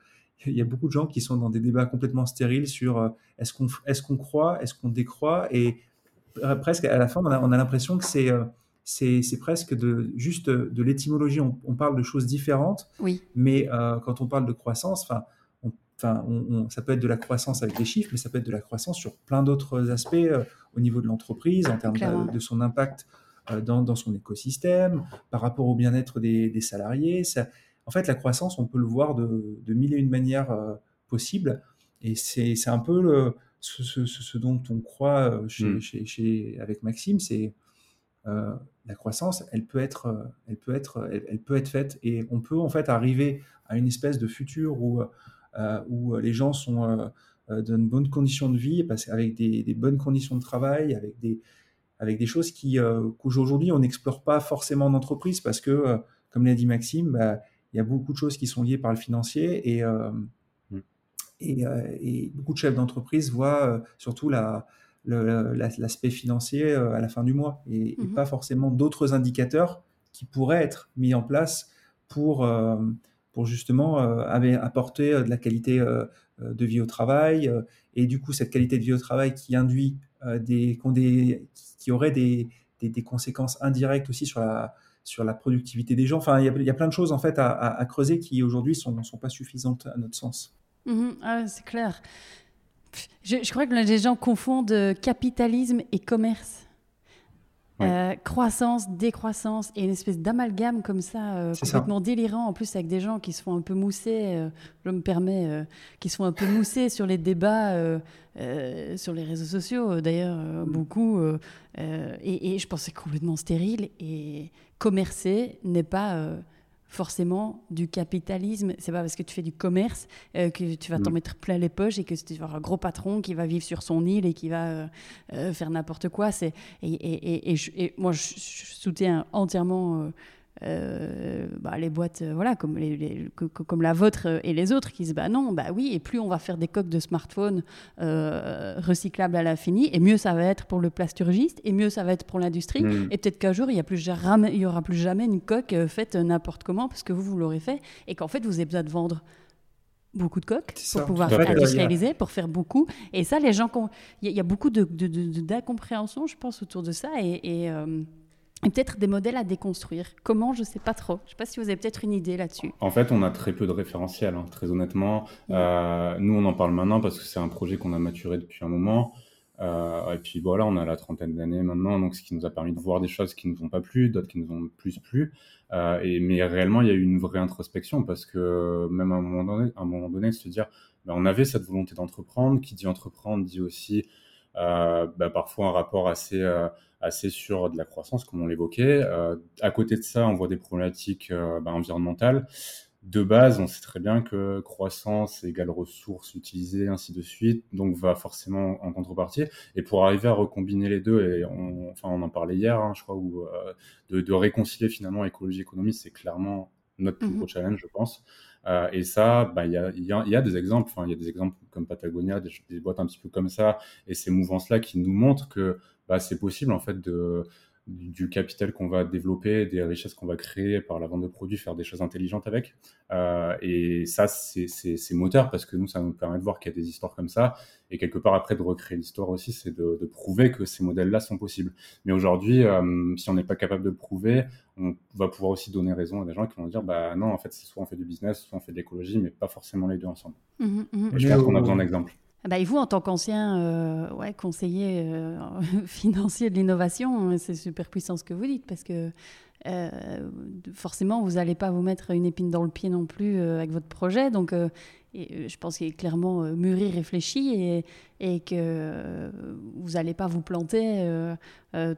il y a beaucoup de gens qui sont dans des débats complètement stériles sur euh, est-ce qu'on est qu'on croit, est-ce qu'on décroît, et presque à la fin, on a, on a l'impression que c'est c'est presque de, juste de l'étymologie. On, on, parle de choses différentes, oui. mais quand on parle de croissance, enfin, Enfin, ça peut être de la croissance avec des chiffres, mais ça peut être de la croissance sur plein d'autres aspects euh, au niveau de l'entreprise, en termes de, son impact euh, dans, son écosystème, par rapport au bien-être des, salariés. En fait, la croissance, on peut le voir de, mille et une manières euh, possibles. Et c'est un peu le, ce, dont on croit hmm. chez, avec Maxime, c'est la croissance, elle peut être, elle peut être, elle, peut être faite et on peut en fait arriver à une espèce de futur où euh, où les gens sont euh, dans une bonne condition de vie, avec des, bonnes conditions de travail, avec des, avec des choses qui euh, qu'aujourd'hui on n'explore pas forcément en entreprise parce que, comme l'a dit Maxime, bah, il y a beaucoup de choses qui sont liées par le financier et, mm. et, beaucoup de chefs d'entreprise voient surtout la, l'aspect financier à la fin du mois et, mm-hmm. pas forcément d'autres indicateurs qui pourraient être mis en place pour, pour justement euh, apporter euh, de la qualité euh, de vie au travail. et du coup, cette qualité de vie au travail qui induit des, qui aurait des, des, conséquences indirectes aussi sur la, sur la productivité des gens. Enfin, il y, a, plein de choses en fait à, creuser qui aujourd'hui sont, sont pas suffisantes à notre sens. Mmh ah, c'est clair. Je, je, crois que les gens confondent capitalisme et commerce. Euh, croissance, décroissance et une espèce d'amalgame comme ça, euh, complètement délirant, en plus avec des gens qui se font un peu mousser, euh, je me permets, qui se font un peu mousser sur les débats sur les réseaux sociaux, d'ailleurs, mm. beaucoup. Et, et, je pense que c'est complètement stérile. Et commercer n'est pas forcément du capitalisme. C'est pas parce que tu fais du commerce euh, que tu vas t'en mm. mettre plein les poches et que tu vas avoir un gros patron qui va vivre sur son île et qui va euh, euh, faire n'importe quoi. C'est et, et, et, moi je, soutiens entièrement euh, bah, les boîtes euh, voilà comme, les, comme la vôtre et les autres qui disent bah non bah oui et plus on va faire des coques de smartphone euh, recyclables à l'infini et mieux ça va être pour le plasturgiste et mieux ça va être pour l'industrie mm. et peut-être qu'un jour il y a plus jamais, il y aura plus jamais une coque faite n'importe comment parce que vous vous l'aurez fait et qu'en fait vous avez besoin de vendre beaucoup de coques pour pouvoir industrialiser, pour faire beaucoup. Et ça, les gens, il y, a beaucoup d'incompréhension, de, de, je pense, autour de ça. Et, et, et peut-être des modèles à déconstruire. Comment, je ne sais pas trop. Je ne sais pas si vous avez peut-être une idée là-dessus. En fait, on a très peu de référentiels, hein, très honnêtement. Euh, nous, on en parle maintenant parce que c'est un projet qu'on a maturé depuis un moment. Euh, et puis voilà, on a la trentaine d'années maintenant, donc ce qui nous a permis de voir des choses qui ne nous ont pas plu, d'autres qui nous ont plus plu. Euh, et, mais réellement, il y a eu une vraie introspection parce que même à un moment donné, à un moment donné se dire, ben, on avait cette volonté d'entreprendre. Qui dit entreprendre dit aussi ben, parfois un rapport assez assez sur de la croissance, comme on l'évoquait. Euh, à côté de ça, on voit des problématiques euh, bah, environnementales. De base, on sait très bien que croissance égale ressources utilisées, ainsi de suite, donc va forcément en contrepartie. Et pour arriver à recombiner les deux, et on, enfin, on en parlait hier, hein, je crois, où, euh, de, réconcilier finalement écologie et économie, c'est clairement notre plus gros mmh challenge, je pense. Et ça, bah, il y, a, des exemples, il y a des exemples comme Patagonia, des, des, boîtes un petit peu comme ça, et ces mouvances-là qui nous montrent que bah, c'est possible en fait de, du capital qu'on va développer, des richesses qu'on va créer par la vente de produits, faire des choses intelligentes avec. Euh, et ça, c'est moteur parce que nous, ça nous permet de voir qu'il y a des histoires comme ça. Et quelque part, après, de recréer l'histoire aussi, c'est de, de, prouver que ces modèles-là sont possibles. Mais aujourd'hui, euh, si on n'est pas capable de le prouver, on va pouvoir aussi donner raison à des gens qui vont dire, bah non, en fait, c'est soit on fait du business, soit on fait de l'écologie, mais pas forcément les deux ensemble. Mmh, mmh. je pense qu'on a besoin d'exemples. Ah bah, et vous, en tant qu'ancien euh, conseiller euh, *laughs* financier de l'innovation, c'est super puissant ce que vous dites, parce que euh, forcément, vous n'allez pas vous mettre une épine dans le pied non plus avec votre projet. Donc, et, je pense qu'il est clairement mûri, réfléchi, et, que vous n'allez pas vous planter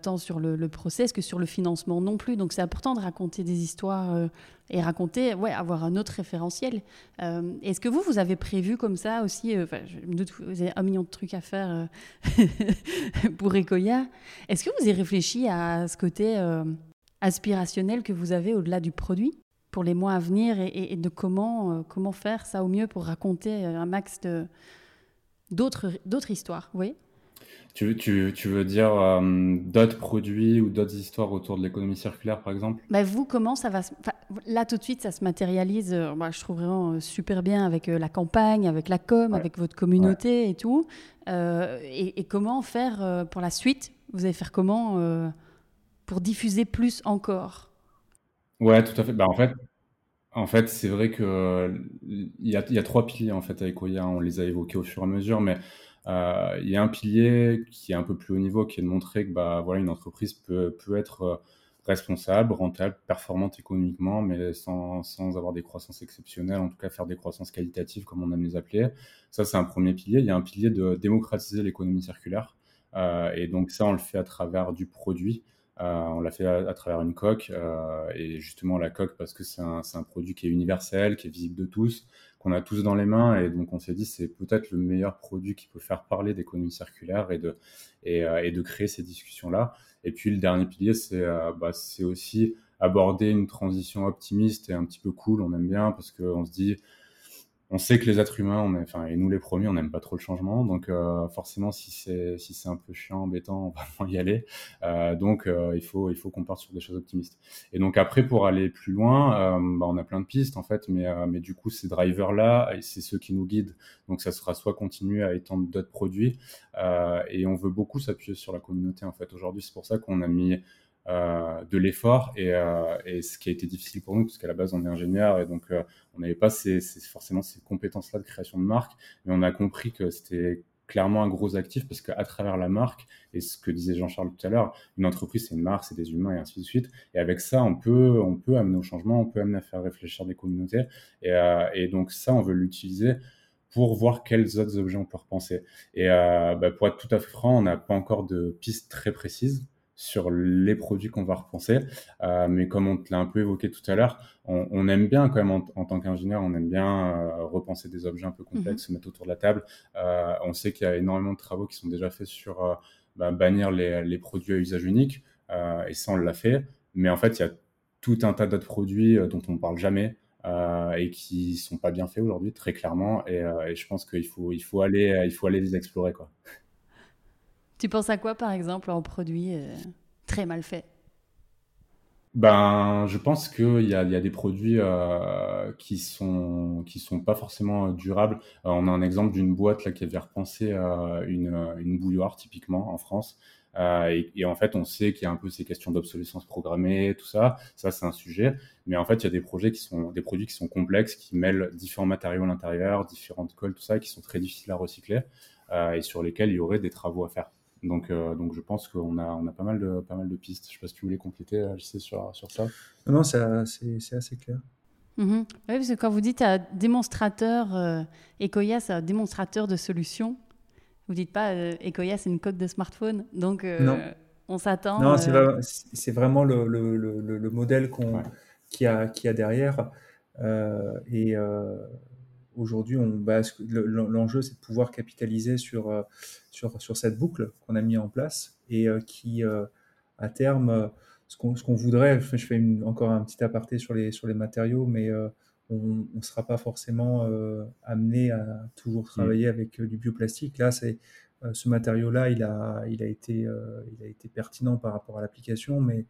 tant sur le, process que sur le financement non plus. Donc, c'est important de raconter des histoires et raconter, ouais, avoir un autre référentiel. Euh, est-ce que vous, vous avez prévu comme ça aussi, euh, vous avez un million de trucs à faire euh, *laughs* pour Ecoya, est-ce que vous avez réfléchi à ce côté aspirationnel que vous avez au-delà du produit? Pour les mois à venir et, de comment, comment faire ça au mieux pour raconter un max d'autres histoires, oui. Tu, tu, tu, veux dire euh, d'autres produits ou d'autres histoires autour de l'économie circulaire, par exemple? Bah Vous, comment ça va Là, tout de suite, ça se matérialise, euh, bah, je trouve vraiment euh, super bien avec la campagne, avec la com, avec votre communauté et tout. Et, et, comment faire pour la suite? Vous allez faire comment pour diffuser plus encore? Ouais, tout à fait. Bah, en fait, en fait c'est vrai qu'il y, a, y a trois piliers en fait, avec Oya. On les a évoqués au fur et à mesure, mais euh, il y a un pilier qui est un peu plus haut niveau, qui est de montrer que bah, voilà, une entreprise peut, peut être euh, responsable, rentable, performante économiquement, mais sans, sans, avoir des croissances exceptionnelles, en tout cas faire des croissances qualitatives, comme on aime les appeler. Ça, c'est un premier pilier. Il y a un pilier de démocratiser l'économie circulaire. Euh, et donc ça, on le fait à travers du produit. Euh, on l'a fait à, travers une coque. Euh, et justement, la coque, parce que c'est un, un, produit qui est universel, qui est visible de tous, qu'on a tous dans les mains. Et donc, on s'est dit, c'est peut-être le meilleur produit qui peut faire parler d'économie circulaire et de, et, euh, et, de créer ces discussions-là. Et puis, le dernier pilier, c'est bah, aussi aborder une transition optimiste et un petit peu cool. On aime bien parce qu'on se dit, on sait que les êtres humains, on est, enfin, et nous les premiers, on n'aime pas trop le changement. Donc, euh, forcément, si c'est si c'est un peu chiant, embêtant, on va *laughs* moins y aller. Euh, donc, euh, il faut il faut qu'on parte sur des choses optimistes. Et donc après, pour aller plus loin, bah, on a plein de pistes en fait, mais mais du coup, ces drivers là, c'est ceux qui nous guident. Donc, ça sera soit continuer à étendre d'autres produits, et on veut beaucoup s'appuyer sur la communauté en fait. Aujourd'hui, c'est pour ça qu'on a mis de l'effort et, euh, et, ce qui a été difficile pour nous parce qu'à la base on est ingénieur et donc euh, on n'avait pas ces, forcément ces compétences-là de création de marque, mais on a compris que c'était clairement un gros actif parce qu'à travers la marque et ce que disait Jean-Charles tout à l'heure, une entreprise c'est une marque, c'est des humains et ainsi de suite. Et avec ça, on peut on peut amener au changement, on peut amener à faire réfléchir des communautés et, et donc ça on veut l'utiliser pour voir quels autres objets on peut repenser. Et bah, pour être tout à fait franc, on n'a pas encore de pistes très précises sur les produits qu'on va repenser. Euh, mais comme on te l'a un peu évoqué tout à l'heure, on, on, aime bien quand même en, tant qu'ingénieur, on aime bien euh, repenser des objets un peu complexes, mhm. se mettre autour de la table. Euh, on sait qu'il y a énormément de travaux qui sont déjà faits sur bah, bannir les, les, produits à usage unique, et ça on l'a fait. Mais en fait, il y a tout un tas d'autres produits dont on ne parle jamais. et qui sont pas bien faits aujourd'hui, très clairement. Et, et je pense qu'il faut, il faut aller, il faut aller les explorer, quoi. Tu penses à quoi, par exemple, en produit euh, très mal fait? Ben, je pense qu'il y a, y a des produits euh, qui sont qui sont pas forcément durables. Euh, on a un exemple d'une boîte là qui avait repensé une, une bouilloire typiquement en France. Et, et, en fait, on sait qu'il y a un peu ces questions d'obsolescence programmée, tout ça. Ça, c'est un sujet. Mais en fait, il y a des projets qui sont des produits qui sont complexes, qui mêlent différents matériaux à l'intérieur, différentes colles, tout ça, qui sont très difficiles à recycler et sur lesquels il y aurait des travaux à faire. Donc, euh, donc je pense qu'on a, on a pas, mal de, pas mal de pistes. Je ne sais pas si tu voulais compléter, euh, je sais, sur, sur ça. Non, non c'est assez clair. Mm-hmm. Oui, parce que quand vous dites un démonstrateur, euh, Ecoya, c'est un démonstrateur de solutions. Vous dites pas euh, Ecoya, c'est une coque de smartphone. Donc, on s'attend. Non, c'est vraiment le, le, le, le modèle qu'on qui, a, qui a derrière. et aujourd'hui, l'enjeu, c'est de pouvoir capitaliser sur, euh, sur, sur cette boucle qu'on a mis en place et euh, qui, euh, à terme, ce qu'on voudrait, je fais encore un petit aparté sur les, sur les matériaux, mais on ne sera pas forcément amené à toujours mmh. travailler avec du bioplastique. Là, c'est ce matériau-là, il a, il, a été, il a été pertinent par rapport à l'application, mais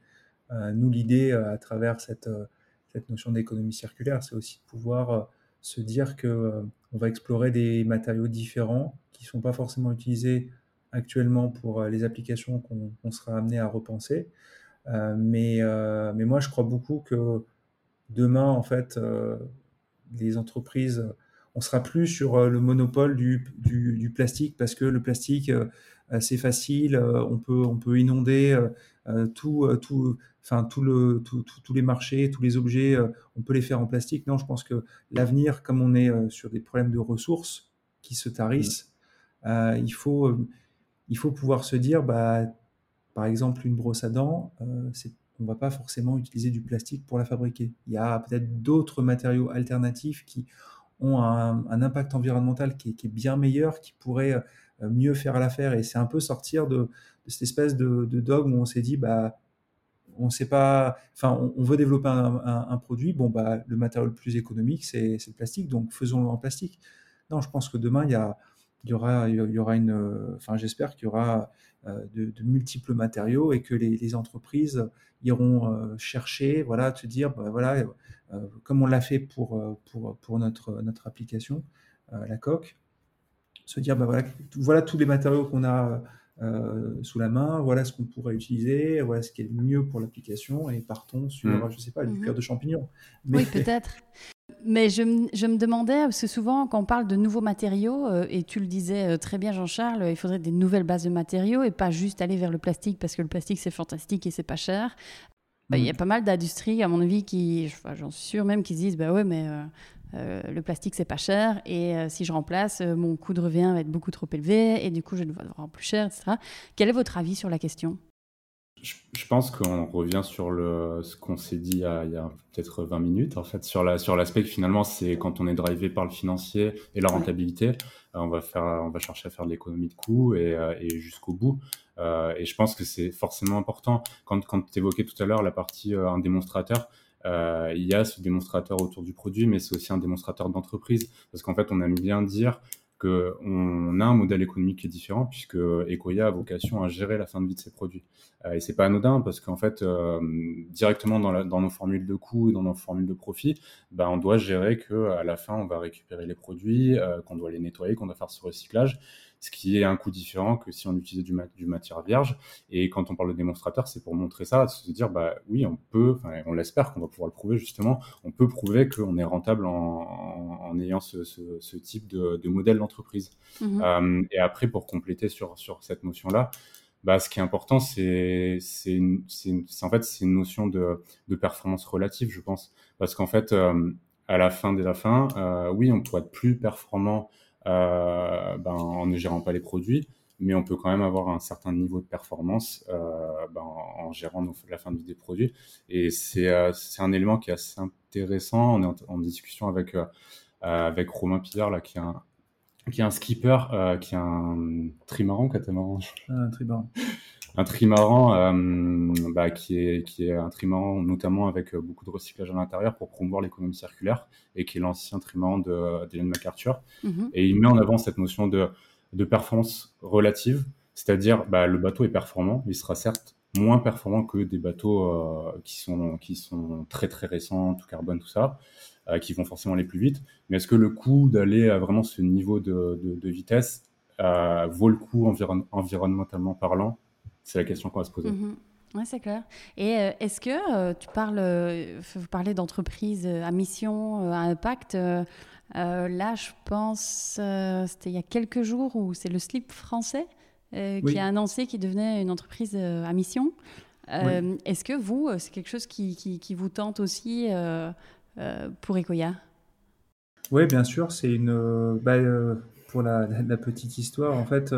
nous, l'idée à travers cette, cette notion d'économie circulaire, c'est aussi de pouvoir se dire que on va explorer des matériaux différents qui ne sont pas forcément utilisés actuellement pour les applications qu'on sera amené à repenser. mais, mais moi, je crois beaucoup que demain, en fait, les entreprises, on sera plus sur le monopole du, du, plastique parce que le plastique, c'est facile, on peut, on peut inonder tout, tout, enfin, tout le, tous les marchés, tous les objets, on peut les faire en plastique. Non, je pense que l'avenir, comme on est sur des problèmes de ressources qui se tarissent, mmh. il, faut, il faut pouvoir se dire, bah, par exemple, une brosse à dents, on ne va pas forcément utiliser du plastique pour la fabriquer. Il y a peut-être d'autres matériaux alternatifs qui ont un, impact environnemental qui est, bien meilleur, qui pourraient euh, mieux faire l'affaire. Et c'est un peu sortir de, cette espèce de, dogme où on s'est dit, bah, on sait pas, enfin, on, veut développer un, produit, bon, bah, le matériau le plus économique, c'est le plastique, donc faisons-le en plastique. Non, je pense que demain, il y, aura, enfin, j'espère qu'il y aura euh, de, multiples matériaux et que les, entreprises iront euh, chercher, voilà, te dire, bah, voilà, euh, comme on l'a fait pour, pour, pour notre, notre application, la coque, se dire, bah, voilà, voilà tous les matériaux qu'on a sous la main, voilà ce qu'on pourrait utiliser, voilà ce qui est le mieux pour l'application, et partons sur, mmh. je sais pas, du mmh cœur de champignon. Mais... Oui, peut-être. Mais je, je, me demandais, parce que souvent, quand on parle de nouveaux matériaux, euh, et tu le disais euh, très bien, Jean-Charles, il faudrait des nouvelles bases de matériaux et pas juste aller vers le plastique parce que le plastique, c'est fantastique et c'est pas cher. Bah, il y a mm. pas mal d'industries, à mon avis, qui, j'en suis sûre même, qui se disent bah ouais, mais euh, le plastique, c'est pas cher et si je remplace, mon coût de revient va être beaucoup trop élevé et du coup, je vais devoir vendre plus cher, etc. Quel est votre avis sur la question? Je, pense qu'on revient sur le, ce qu'on s'est dit il y a, peut-être 20 minutes, en fait, sur la, sur l'aspect que finalement, c'est quand on est drivé par le financier et la rentabilité, euh, on va faire, on va chercher à faire de l'économie de coûts et, euh, et jusqu'au bout. Euh, et je pense que c'est forcément important. Quand, quand tu évoquais tout à l'heure la partie un démonstrateur, euh, il y a ce démonstrateur autour du produit, mais c'est aussi un démonstrateur d'entreprise. Parce qu'en fait, on aime bien dire qu'on a un modèle économique qui est différent puisque Ecoya a vocation à gérer la fin de vie de ses produits. Euh, et c'est pas anodin parce qu'en fait, euh, directement dans, nos formules de coûts, dans nos formules de profit, bah, on doit gérer que à la fin, on va récupérer les produits, euh, qu'on doit les nettoyer, qu'on doit faire ce recyclage ce qui est un coût différent que si on utilisait du, du matière vierge. Et quand on parle de démonstrateur, c'est pour montrer ça, se dire, bah oui, on peut, on l'espère qu'on va pouvoir le prouver justement, on peut prouver qu'on est rentable en, en, ayant ce, ce, ce, type de, de modèle d'entreprise. Mhm. Euh, et après, pour compléter sur, sur cette notion-là, bah, ce qui est important, c'est en fait c'est une notion de, de, performance relative, je pense, parce qu'en fait, euh, à la fin de la fin, euh, oui, on pourrait être plus performant ben, en ne gérant pas les produits, mais on peut quand même avoir un certain niveau de performance euh, ben, en gérant la fin de vie des produits. Et euh, c'est un élément qui est assez intéressant. On est en, discussion avec, avec Romain Pillard, là, qui est un, qui est un skipper, qui est un trimaran, catamaran. Un trimaran *laughs* un trimaran euh, bah, qui, est, qui est un trimaran notamment avec euh, beaucoup de recyclage à l'intérieur pour promouvoir l'économie circulaire et qui est l'ancien trimaran d'Hélène MacArthur. Mhm. Et il met en avant cette notion de, de performance relative, c'est-à-dire bah, le bateau est performant, il sera certes moins performant que des bateaux euh, qui, sont, qui sont très très récents, tout carbone, tout ça, qui vont forcément aller plus vite. Mais est-ce que le coût d'aller à vraiment ce niveau de, de, vitesse vaut le coup environnementalement parlant c'est la question qu'on va se poser. Mhm. Oui, c'est clair. Et euh, est-ce que euh, tu parles, euh, vous parlez d'entreprise à mission, à impact Là, je pense, c'était il y a quelques jours où c'est le slip français qui a annoncé qu'il devenait une entreprise à mission. Est-ce que vous, c'est quelque chose qui, qui, vous tente aussi pour Ecoya? Oui, bien sûr. C'est une. Bah, pour la, la, petite histoire, en fait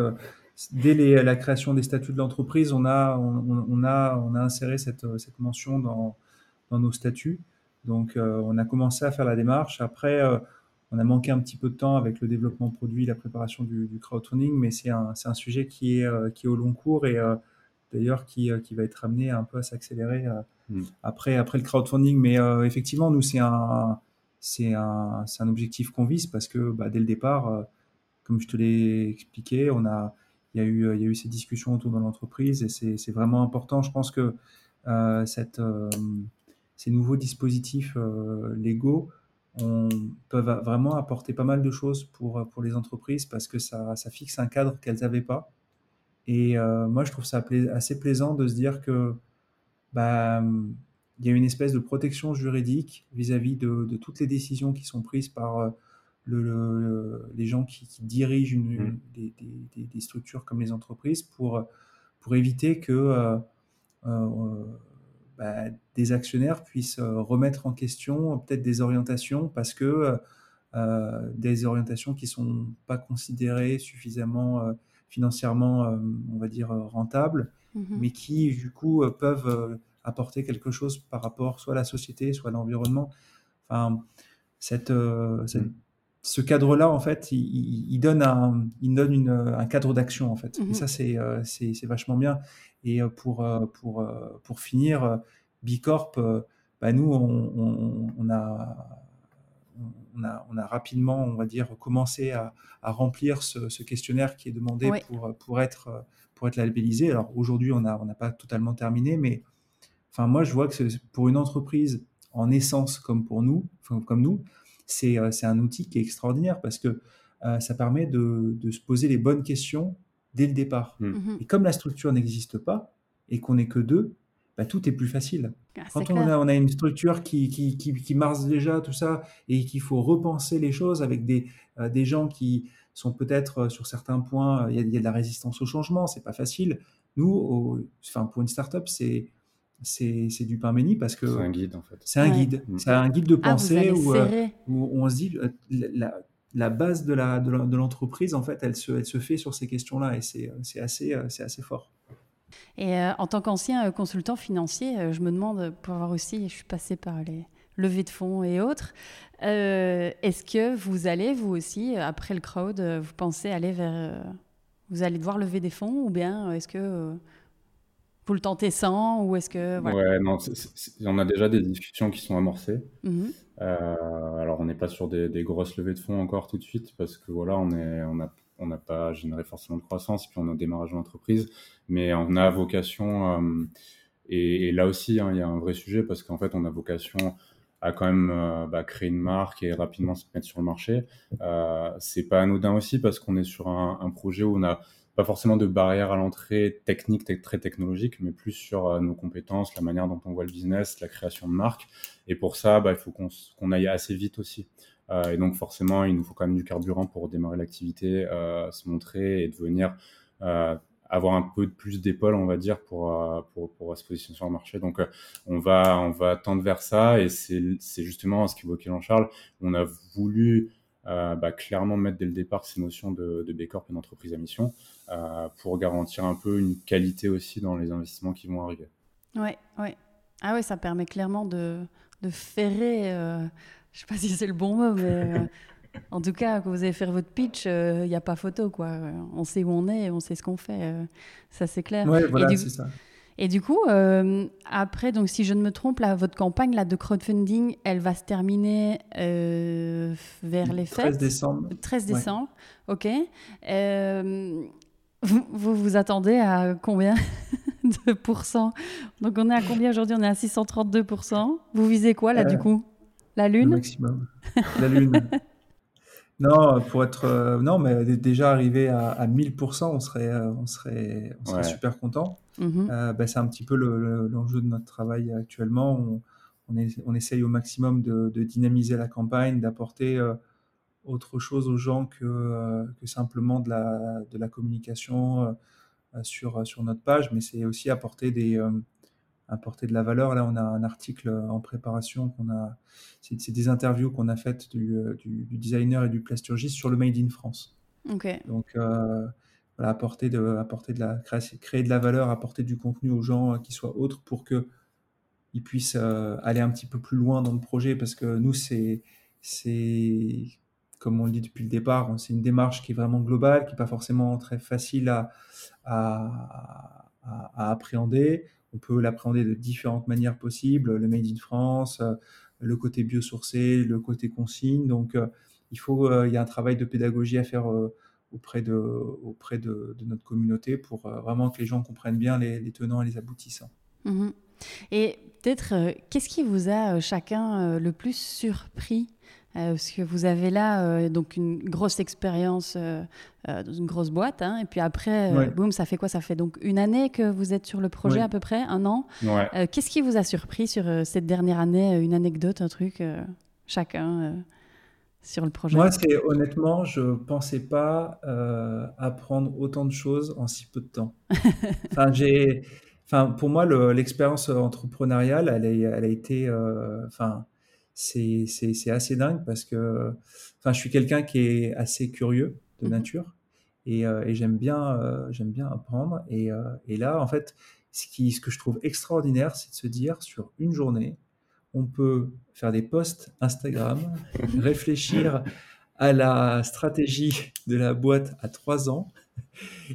dès la création des statuts de l'entreprise, on a, on, a, on a inséré cette, cette mention dans, dans, nos statuts. Donc, euh, on a commencé à faire la démarche. Après, euh, on a manqué un petit peu de temps avec le développement produit, la préparation du, crowdfunding, mais c'est un, un, sujet qui est, euh, qui est au long cours et d'ailleurs qui, qui, va être amené un peu à s'accélérer hmm. après, après le crowdfunding. Mais effectivement, nous, c'est un, c'est un, un, objectif qu'on vise parce que bah, dès le départ, comme je te l'ai expliqué, on a il y, a eu, il y a eu ces discussions autour de l'entreprise et c'est vraiment important. Je pense que cette, ces nouveaux dispositifs légaux peuvent vraiment apporter pas mal de choses pour, pour les entreprises parce que ça, ça fixe un cadre qu'elles n'avaient pas. Et moi, je trouve ça assez plaisant de se dire que bah, il y a une espèce de protection juridique vis-à-vis de, toutes les décisions qui sont prises par euh, le, les gens qui, dirigent une, mmh. des, structures comme les entreprises pour, pour éviter que euh, euh, bah, des actionnaires puissent remettre en question peut-être des orientations parce que des orientations qui ne sont pas considérées suffisamment financièrement, on va dire, rentables, mmh mais qui du coup peuvent apporter quelque chose par rapport soit à la société, soit à l'environnement. Enfin, cette, euh, mm. Ce cadre-là, en fait, il, donne, un, il donne une, un cadre d'action, en fait. Et mm-hmm. ça, c'est, euh, c'est, c'est vachement bien. Et euh, pour, pour, pour finir, Bicorp, bah, nous, on, on, a, on, a, on a rapidement, on va dire, commencé à, à remplir ce, ce, questionnaire qui est demandé pour, pour, être, pour être labellisé. Alors aujourd'hui, on n'a on pas totalement terminé, mais Enfin, moi, je vois que pour une entreprise en essence comme pour nous, comme nous, euh, c'est un outil qui est extraordinaire parce que euh, ça permet de, se poser les bonnes questions dès le départ. Mmh. Mmh et comme la structure n'existe pas et qu'on n'est que deux, bah, tout est plus facile. Ah, Quand on a, on a, une structure qui, qui, qui, marche déjà, tout ça, et qu'il faut repenser les choses avec des, euh, des gens qui sont peut-être sur certains points, il y, a de la résistance au changement, c'est pas facile. Nous, enfin, pour une startup, c'est c'est du pain béni parce que c'est un guide en fait. C'est un guide, mm. c'est un guide de ah, pensée où, euh, où, on se dit euh, la, la base de la de l'entreprise en fait, elle se, elle se fait sur ces questions-là et c'est assez c'est assez fort. Et euh, en tant qu'ancien consultant financier, je me demande pour avoir aussi, je suis passé par les levées de fonds et autres, est-ce que vous allez vous aussi après le crowd, vous pensez aller vers, vous allez devoir lever des fonds ou bien est-ce que vous le tentez sans ou est-ce que Ouais, non, on a déjà des discussions qui sont amorcées. Mmh euh, alors on n'est pas sur des, grosses levées de fonds encore tout de suite parce que voilà, on est, on a, on n'a pas généré forcément de croissance puis on a démarrage d'entreprise, mais on a vocation euh, et, là aussi hein, il y a un vrai sujet parce qu'en fait on a vocation à quand même euh, bah, créer une marque et rapidement se mettre sur le marché. c'est pas anodin aussi parce qu'on est sur un, un projet où on a pas forcément de barrière à l'entrée technique, très technologique, mais plus sur euh, nos compétences, la manière dont on voit le business, la création de marque. Et pour ça, bah, il faut qu'on aille assez vite aussi. Euh, et donc forcément, il nous faut quand même du carburant pour démarrer l'activité, euh, se montrer et devenir avoir un peu plus d'épaule, on va dire, pour, pour, pour, se positionner sur le marché. Donc, on, va, on va tendre vers ça. Et c'est justement ce qu'évoquait Jean-Charles. On a voulu euh, bah, clairement mettre dès le départ ces notions de, de B Corp et d'entreprise à mission euh, pour garantir un peu une qualité aussi dans les investissements qui vont arriver. Ouais, ouais. Ah ouais, ça permet clairement de, de ferrer, euh, je sais pas si c'est le bon mot, mais en tout cas, quand vous allez faire votre pitch, il n'y a pas photo, quoi. On sait où on est, on sait ce qu'on fait, ça c'est clair. Ouais, voilà, c'est ça. Et du coup, euh, après, donc si je ne me trompe, là, votre campagne là, de crowdfunding, elle va se terminer euh, vers les fêtes 13 décembre. 13 décembre, ok. Euh, vous, vous, attendez à combien *laughs* de pourcents? Donc on est à combien aujourd'hui? On est à 632 Vous visez quoi là du coup? La lune? Le maximum. La lune. *laughs* Non, pour être non, mais déjà arrivé à, 1000%, on serait, on serait, on serait super content. Mmh euh, bah, c'est un petit peu l'enjeu de notre travail actuellement. On, on, essaye au maximum de, dynamiser la campagne, d'apporter euh, autre chose aux gens que, euh, que simplement de la, de la communication sur, sur notre page, mais c'est aussi apporter des, apporter de la valeur. Là, on a un article en préparation qu'on a, c'est des interviews qu'on a faites du, du, designer et du plasturgiste sur le Made in France. Donc, apporter de, apporter de la, créer de la valeur, apporter du contenu aux gens euh, qui soient autres pour que ils puissent euh, aller un petit peu plus loin dans le projet parce que nous c'est c'est comme on le dit depuis le départ c'est une démarche qui est vraiment globale qui n'est pas forcément très facile à, à, à, appréhender on peut l'appréhender de différentes manières possibles le made in France euh, le côté biosourcé le côté consigne donc il faut il y a un travail de pédagogie à faire auprès, de, auprès de, notre communauté pour vraiment que les gens comprennent bien les, tenants et les aboutissants. Mhm. Et peut-être, qu'est-ce qui vous a chacun le plus surpris euh, parce que vous avez là euh, donc une grosse expérience euh, dans une grosse boîte, hein, et puis après, boum, ça fait quoi? Ça fait donc une année que vous êtes sur le projet à peu près, un an? Qu'est-ce qui vous a surpris sur cette dernière année? Une anecdote, un truc, chacun sur le projet? Moi, c'est honnêtement, je pensais pas apprendre autant de choses en si peu de temps. *laughs* enfin, j'ai, enfin, pour moi, l'expérience entrepreneuriale, elle, elle, a été, enfin c'est assez dingue parce que enfin, je suis quelqu'un qui est assez curieux de mmh nature et, euh, et j'aime bien, euh, j'aime bien apprendre. Et, euh, et, là, en fait, ce, qui, ce que je trouve extraordinaire, c'est de se dire sur une journée, on peut faire des posts Instagram, *laughs* réfléchir à la stratégie de la boîte à trois ans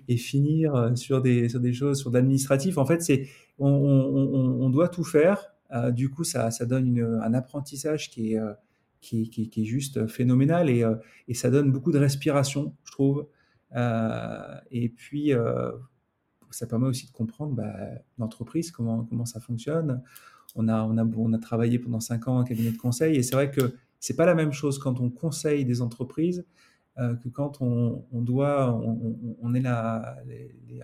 et finir sur des, sur des choses, sur l'administratif. En fait, c'est on, on, on, doit tout faire euh, du coup, ça, donne un apprentissage qui est, euh, qui, est juste phénoménal et, euh, et, ça donne beaucoup de respiration, je trouve. et puis, ça permet aussi de comprendre bah, l'entreprise, comment, comment ça fonctionne. On a, on, a, on a travaillé pendant cinq ans en cabinet de conseil et c'est vrai que c'est pas la même chose quand on conseille des entreprises que quand on, doit, on, est là,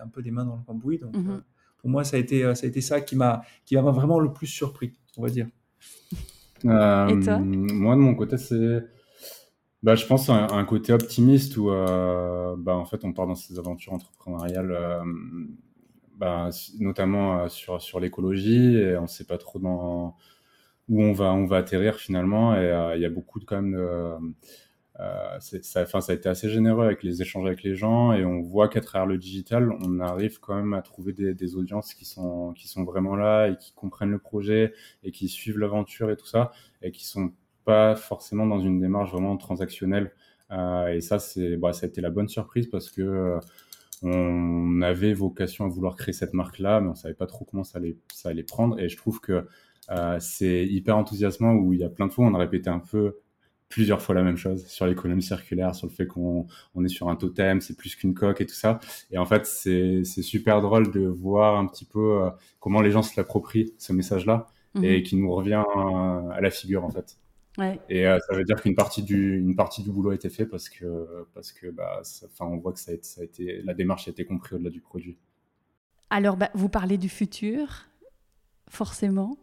un peu les mains dans le cambouis. Donc, mmh pour moi, ça a été, ça, a été ça qui m'a vraiment le plus surpris, on va dire. Euh, Et toi? moi, de mon côté, c'est. Bah, je pense un, un côté optimiste où euh, bah, en fait on part dans ces aventures entrepreneuriales, euh, bah, notamment sur, sur l'écologie et on ne sait pas trop dans, où on va, on va atterrir finalement. Et il y a beaucoup de, quand même de, euh, ça, enfin, ça a été assez généreux avec les échanges avec les gens et on voit qu'à travers le digital, on arrive quand même à trouver des, audiences qui sont, vraiment là et qui comprennent le projet et qui suivent l'aventure et tout ça et qui sont pas forcément dans une démarche vraiment transactionnelle. Euh, et ça, c'est, bah, ça a été la bonne surprise parce que euh, on avait vocation à vouloir créer cette marque-là, mais on savait pas trop comment ça allait, prendre. Et je trouve que c'est hyper enthousiasmant où il y a plein de fois on a répété un peu plusieurs fois la même chose sur l'économie circulaire, sur le fait qu'on on est sur un totem, c'est plus qu'une coque et tout ça. Et en fait, c'est super drôle de voir un petit peu euh, comment les gens se l'approprient, ce message-là, mhm. et qui nous revient euh, à la figure, en fait. Ouais. Et euh, ça veut dire qu'une partie du une partie du boulot a été fait parce que parce que bah enfin on voit que ça a, été, ça a été la démarche a été comprise au-delà du produit. Alors bah, vous parlez du futur forcément.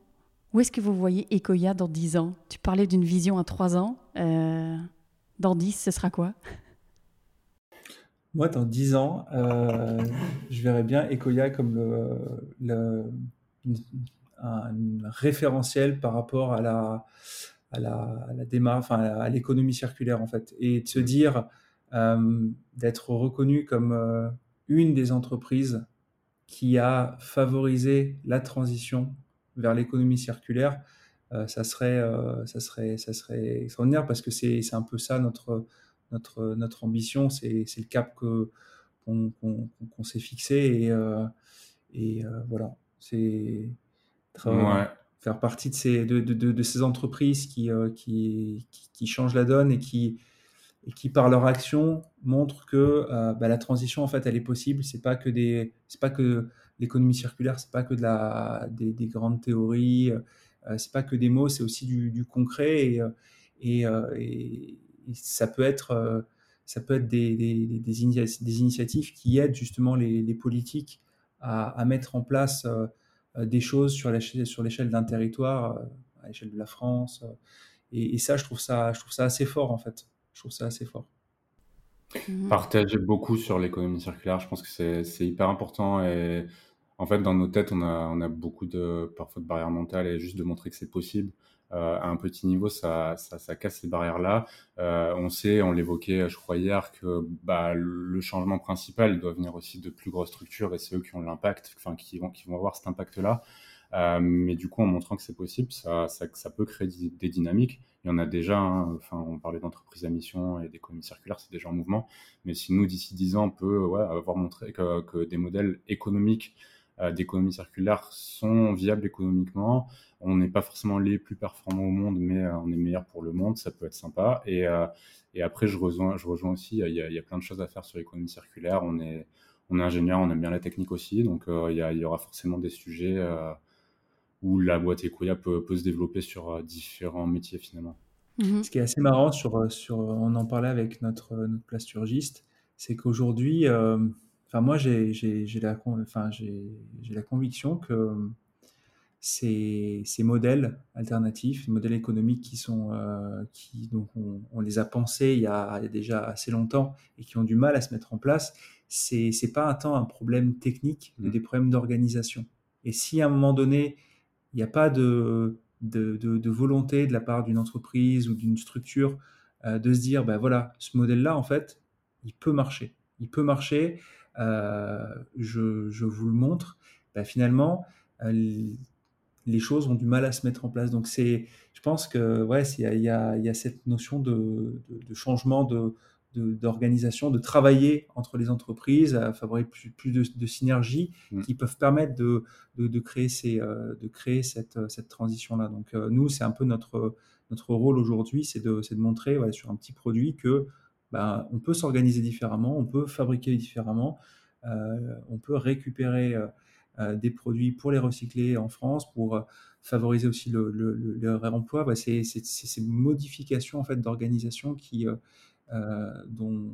Où est-ce que vous voyez Ecoya dans 10 ans? Tu parlais d'une vision à 3 ans. Euh, dans 10, ce sera quoi? Moi, dans 10 ans, euh, je verrais bien Ecoya comme le, un, référentiel par rapport à la, démarche, enfin, à l'économie circulaire, en fait. Et de se dire, euh, d'être reconnu comme une des entreprises qui a favorisé la transition vers l'économie circulaire, euh, ça, serait, euh, ça, serait, ça serait extraordinaire parce que c'est un peu ça notre, notre, notre ambition, c'est le cap qu'on s'est fixé et, euh, et voilà, c'est faire partie de ces, de, de, de, ces entreprises qui, qui, qui, changent la donne et qui, et qui par leur action montrent que bah, la transition en fait elle est possible. C'est pas que des, c'est pas que l'économie circulaire, c'est pas que de la, des, grandes théories, euh, c'est pas que des mots, c'est aussi du, concret et, euh, euh, et, ça peut être, ça peut être des, des, des, initiatives qui aident justement les, politiques à, mettre en place des choses sur l'échelle d'un territoire, à l'échelle de la France. Et, ça, je trouve ça, je trouve ça assez fort en fait. Je trouve ça assez fort. Partager beaucoup sur l'économie circulaire, je pense que c'est hyper important et en fait, dans nos têtes, on a, on a beaucoup de, parfois de barrières mentales et juste de montrer que c'est possible. Euh, à un petit niveau, ça, ça, ça casse ces barrières-là. Euh, on sait, on l'évoquait, je crois hier, que bah, le changement principal, doit venir aussi de plus grosses structures et c'est eux qui ont l'impact, enfin qui vont, qui vont avoir cet impact-là. Euh, mais du coup, en montrant que c'est possible, ça, ça, ça, peut créer des dynamiques. Il y en a déjà. Hein. Enfin, on parlait d'entreprises à mission et d'économie circulaire, c'est déjà en mouvement. Mais si nous, d'ici 10 ans, on peut ouais, avoir montré que, que des modèles économiques d'économie circulaire sont viables économiquement. On n'est pas forcément les plus performants au monde, mais on est meilleur pour le monde, ça peut être sympa. Et, et après, je rejoins, je rejoins aussi, il y, a, il y, a, plein de choses à faire sur l'économie circulaire. On est, on est ingénieur, on aime bien la technique aussi, donc il, y, il, y, aura forcément des sujets où la boîte Ecoya peut, peut se développer sur différents métiers finalement. Mhm. Ce qui est assez marrant, sur, sur, on en parlait avec notre, notre plasturgiste, c'est qu'aujourd'hui, euh, enfin moi j'ai la, enfin, la conviction que ces, ces, modèles alternatifs, les modèles économiques qui sont, euh, qui, donc on, on, les a pensés il y a, il y a, déjà assez longtemps et qui ont du mal à se mettre en place, c'est pas un temps un problème technique, mais mmh. des problèmes d'organisation. Et si à un moment donné, il n'y a pas de, de, volonté de la part d'une entreprise ou d'une structure euh, de se dire, ben voilà, ce modèle-là, en fait, il peut marcher. Il peut marcher, euh, je, vous le montre. Ben, finalement, euh, les choses ont du mal à se mettre en place. Donc, c'est, je pense que ouais, il y a, y a, cette notion de, de changement de, d'organisation, de, travailler entre les entreprises, à favoriser plus, de, de synergies mm. qui peuvent permettre de, de créer, ces, euh, de créer cette, cette transition-là. Donc euh, nous, c'est un peu notre, notre rôle aujourd'hui, c'est de, de montrer sur un petit produit que ben, on peut s'organiser différemment, on peut fabriquer différemment, euh, on peut récupérer des produits pour les recycler en France, pour favoriser aussi le, le, le, réemploi. Ben, c'est ces modifications en fait, d'organisation qui euh, dont,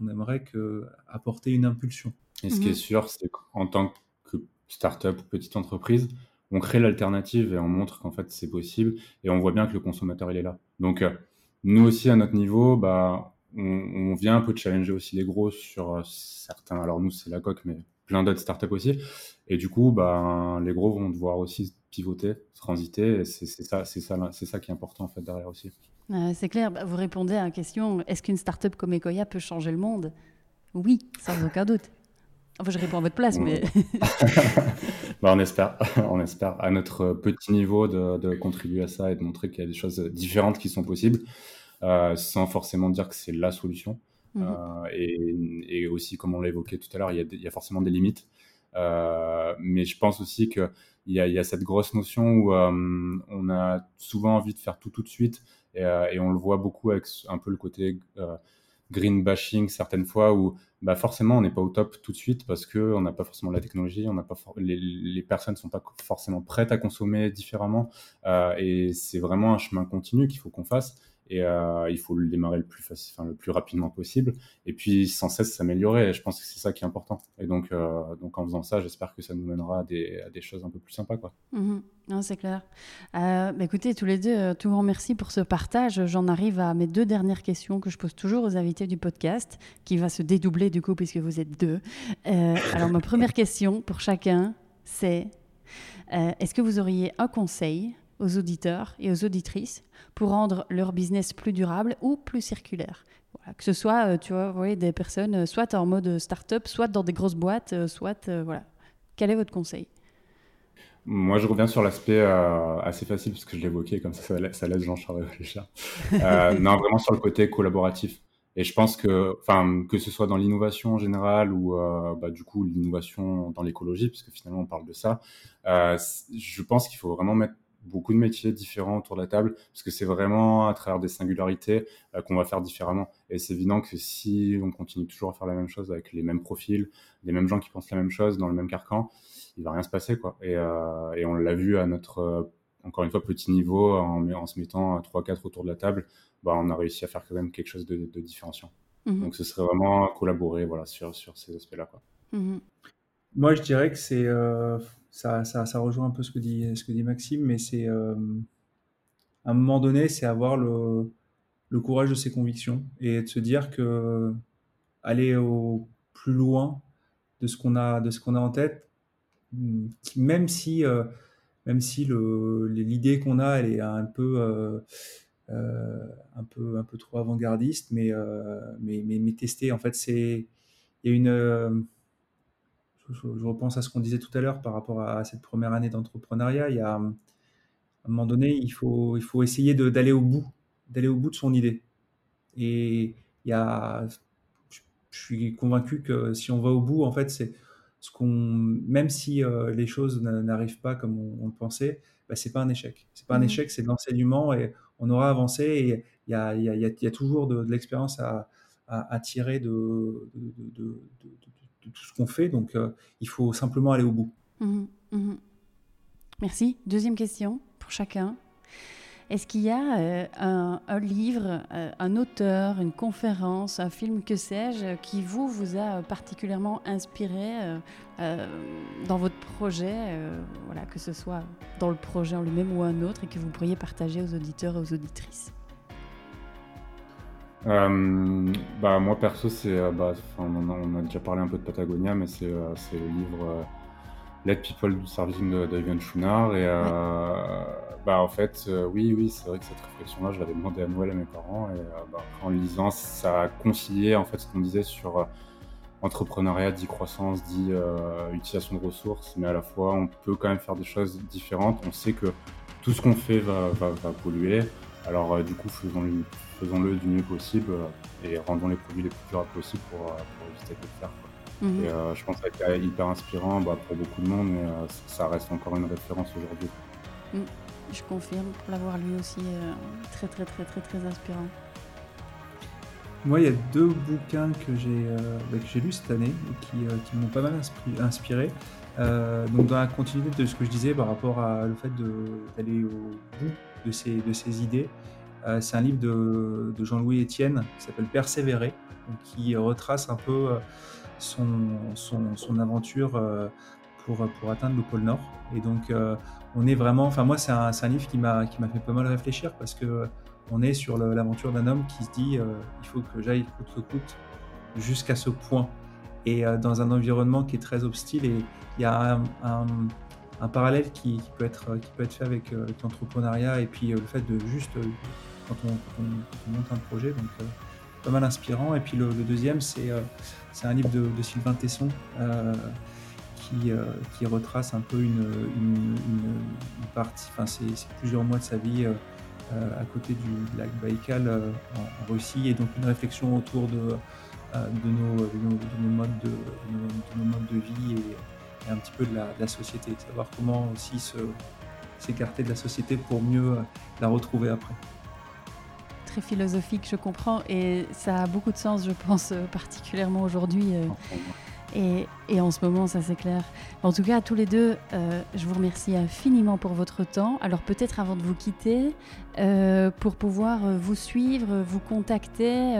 on aimerait que, apporter une impulsion. Et ce qui est mhm. sûr, c'est qu'en tant que start-up ou petite entreprise, on crée l'alternative et on montre qu'en fait c'est possible et on voit bien que le consommateur il est là. Donc euh, nous aussi à notre niveau, bah, on, vient un peu challenger aussi les gros sur euh, certains. Alors nous c'est la coque, mais plein d'autres startups aussi. Et du coup, bah, les gros vont devoir aussi pivoter, transiter. C'est ça, c'est ça, c'est ça qui est important en fait derrière aussi. c'est clair. Bah, vous répondez à la question est-ce qu'une startup comme Ecoya peut changer le monde? Oui, sans aucun doute. Enfin, je réponds à votre place, mais. *laughs* bah, on espère, *laughs* on espère à notre petit niveau de, de contribuer à ça et de montrer qu'il y a des choses différentes qui sont possibles, euh, sans forcément dire que c'est la solution. Mmh. Euh, et, et, aussi, comme on l'a évoqué tout à l'heure, il, il, y a forcément des limites. Euh, mais je pense aussi qu'il y, y a cette grosse notion où euh, on a souvent envie de faire tout tout de suite et, et, on le voit beaucoup avec un peu le côté green bashing certaines fois où bah forcément on n'est pas au top tout de suite parce que on n'a pas forcément la technologie, on n'a pas les, les, personnes sont pas forcément prêtes à consommer différemment euh, et c'est vraiment un chemin continu qu'il faut qu'on fasse et euh, il faut le démarrer le plus rapidement possible et puis sans cesse s'améliorer. Je pense que c'est ça qui est important. Et donc, euh, donc en faisant ça, j'espère que ça nous mènera à des, à des choses un peu plus sympas, quoi. Mmh non, c'est clair. Euh, bah, écoutez, tous les deux, tout grand merci pour ce partage. J'en arrive à mes deux dernières questions que je pose toujours aux invités du podcast, qui va se dédoubler du coup puisque vous êtes deux. alors ma première question pour chacun, c'est est-ce que vous auriez un conseil aux auditeurs et aux auditrices pour rendre leur business plus durable ou plus circulaire. Voilà, que ce soit, euh, tu vois, voyez, des personnes euh, soit en mode start-up, soit dans des grosses boîtes, euh, soit, voilà. Quel est votre conseil? Moi, je reviens sur l'aspect assez facile, parce que je l'évoquais, comme ça, ça, ça laisse Jean-Charles réfléchir. *laughs* non, vraiment sur le côté collaboratif. Et je pense que, enfin, que ce soit dans l'innovation en général ou bah, du coup l'innovation dans l'écologie, puisque finalement on parle de ça, je pense qu'il faut vraiment mettre beaucoup de métiers différents autour de la table, parce que c'est vraiment à travers des singularités euh, qu'on va faire différemment. Et c'est évident que si on continue toujours à faire la même chose avec les mêmes profils, les mêmes gens qui pensent la même chose dans le même carcan, il va rien se passer, quoi. Et, euh, et on l'a vu à notre, euh, encore une fois, petit niveau, en, en se mettant 3-4 autour de la table, bah, on a réussi à faire quand même quelque chose de, de différenciant. Mmh Donc ce serait vraiment collaborer voilà, sur, sur ces aspects-là. Quoi. Mmh Moi, je dirais que c'est ça, ça, ça, rejoint un peu ce que dit, Maxime, mais c'est euh, à un moment donné, c'est avoir le, courage de ses convictions et de se dire que aller au plus loin de ce qu'on a, de ce qu'on a en tête, même si, euh, même si l'idée qu'on a, elle est un peu, euh, un peu, un peu trop avant-gardiste, mais, mais, mais, mais, tester. En fait, c'est, il y a une je, repense à ce qu'on disait tout à l'heure par rapport à, cette première année d'entrepreneuriat. Il y a, à un moment donné, il faut, il faut essayer d'aller au bout, d'aller au bout de son idée. Et il y a, je, suis convaincu que si on va au bout, en fait, c'est ce qu'on, même si les choses n'arrivent pas comme on, le pensait, bah, c'est pas un échec. C'est pas un mmh échec, c'est de l'enseignement et on aura avancé et il y a, y, a, y a, toujours de, l'expérience à, à, tirer de, de, tout ce qu'on fait. Donc, il faut simplement aller au bout. Mmh mmh Merci. Deuxième question pour chacun. Est-ce qu'il y a euh, un, livre, euh, un auteur, une conférence, un film, que sais-je, qui vous, vous a particulièrement inspiré euh, dans votre projet, voilà, que ce soit dans le projet en lui-même ou un autre, et que vous pourriez partager aux auditeurs et aux auditrices? Bah, Moi, perso, c'est, bah, on, a déjà parlé un peu de Patagonia, mais c'est, le livre Let People Do Serving de, de Schunard. Et bah, en fait, euh, oui, oui, c'est vrai que cette réflexion-là, je l'avais demandé à Noël à mes parents. Et euh, bah, en lisant, ça a concilié en fait ce qu'on disait sur euh, entrepreneuriat, dit croissance, dit utilisation de ressources, mais à la fois, on peut quand même faire des choses différentes. On sait que tout ce qu'on fait va, va, polluer. Alors, du coup, faisons-le faisons du mieux possible et rendons les produits les plus durables possibles pour, pour éviter de le faire. Mmh et je pense que ça a été hyper inspirant bah, pour beaucoup de monde, mais ça reste encore une référence aujourd'hui. Mmh. Je confirme, pour l'avoir lu aussi, euh, très très très très très inspirant. Moi, il y a deux bouquins que j'ai euh, bah, lus cette année et qui, euh, qui m'ont pas mal inspiré. donc, dans la continuité de ce que je disais par rapport à le fait d'aller au bout de ces, de ces idées, c'est un livre de, Jean-Louis Etienne qui s'appelle Persévérer, qui retrace un peu son, son, aventure pour, pour atteindre le pôle Nord. Et donc, on est vraiment, enfin moi c'est un, livre qui m'a fait pas mal réfléchir parce que on est sur l'aventure d'un homme qui se dit euh, il faut que j'aille coûte que coûte jusqu'à ce point et euh, dans un environnement qui est très hostile et il y a un, parallèle qui, peut être qui peut être fait avec, euh, l'entrepreneuriat et puis le fait de juste quand on, monte un projet donc pas mal inspirant. Et puis le, deuxième c'est un livre de, de Sylvain Tesson euh, qui, retrace un peu une, partie, enfin c'est plusieurs mois de sa vie euh, euh, à côté du lac Baïkal en, Russie. Et donc une réflexion autour de, de, nos, modes de, nos, modes de vie et, un petit peu de la, société, savoir comment aussi s'écarter de la société pour mieux la retrouver après très philosophique, je comprends, et ça a beaucoup de sens, je pense, particulièrement aujourd'hui. Et, en ce moment, ça c'est clair. En tout cas, à tous les deux, euh, je vous remercie infiniment pour votre temps. Alors peut-être avant de vous quitter, euh, pour pouvoir euh, vous suivre, vous contacter,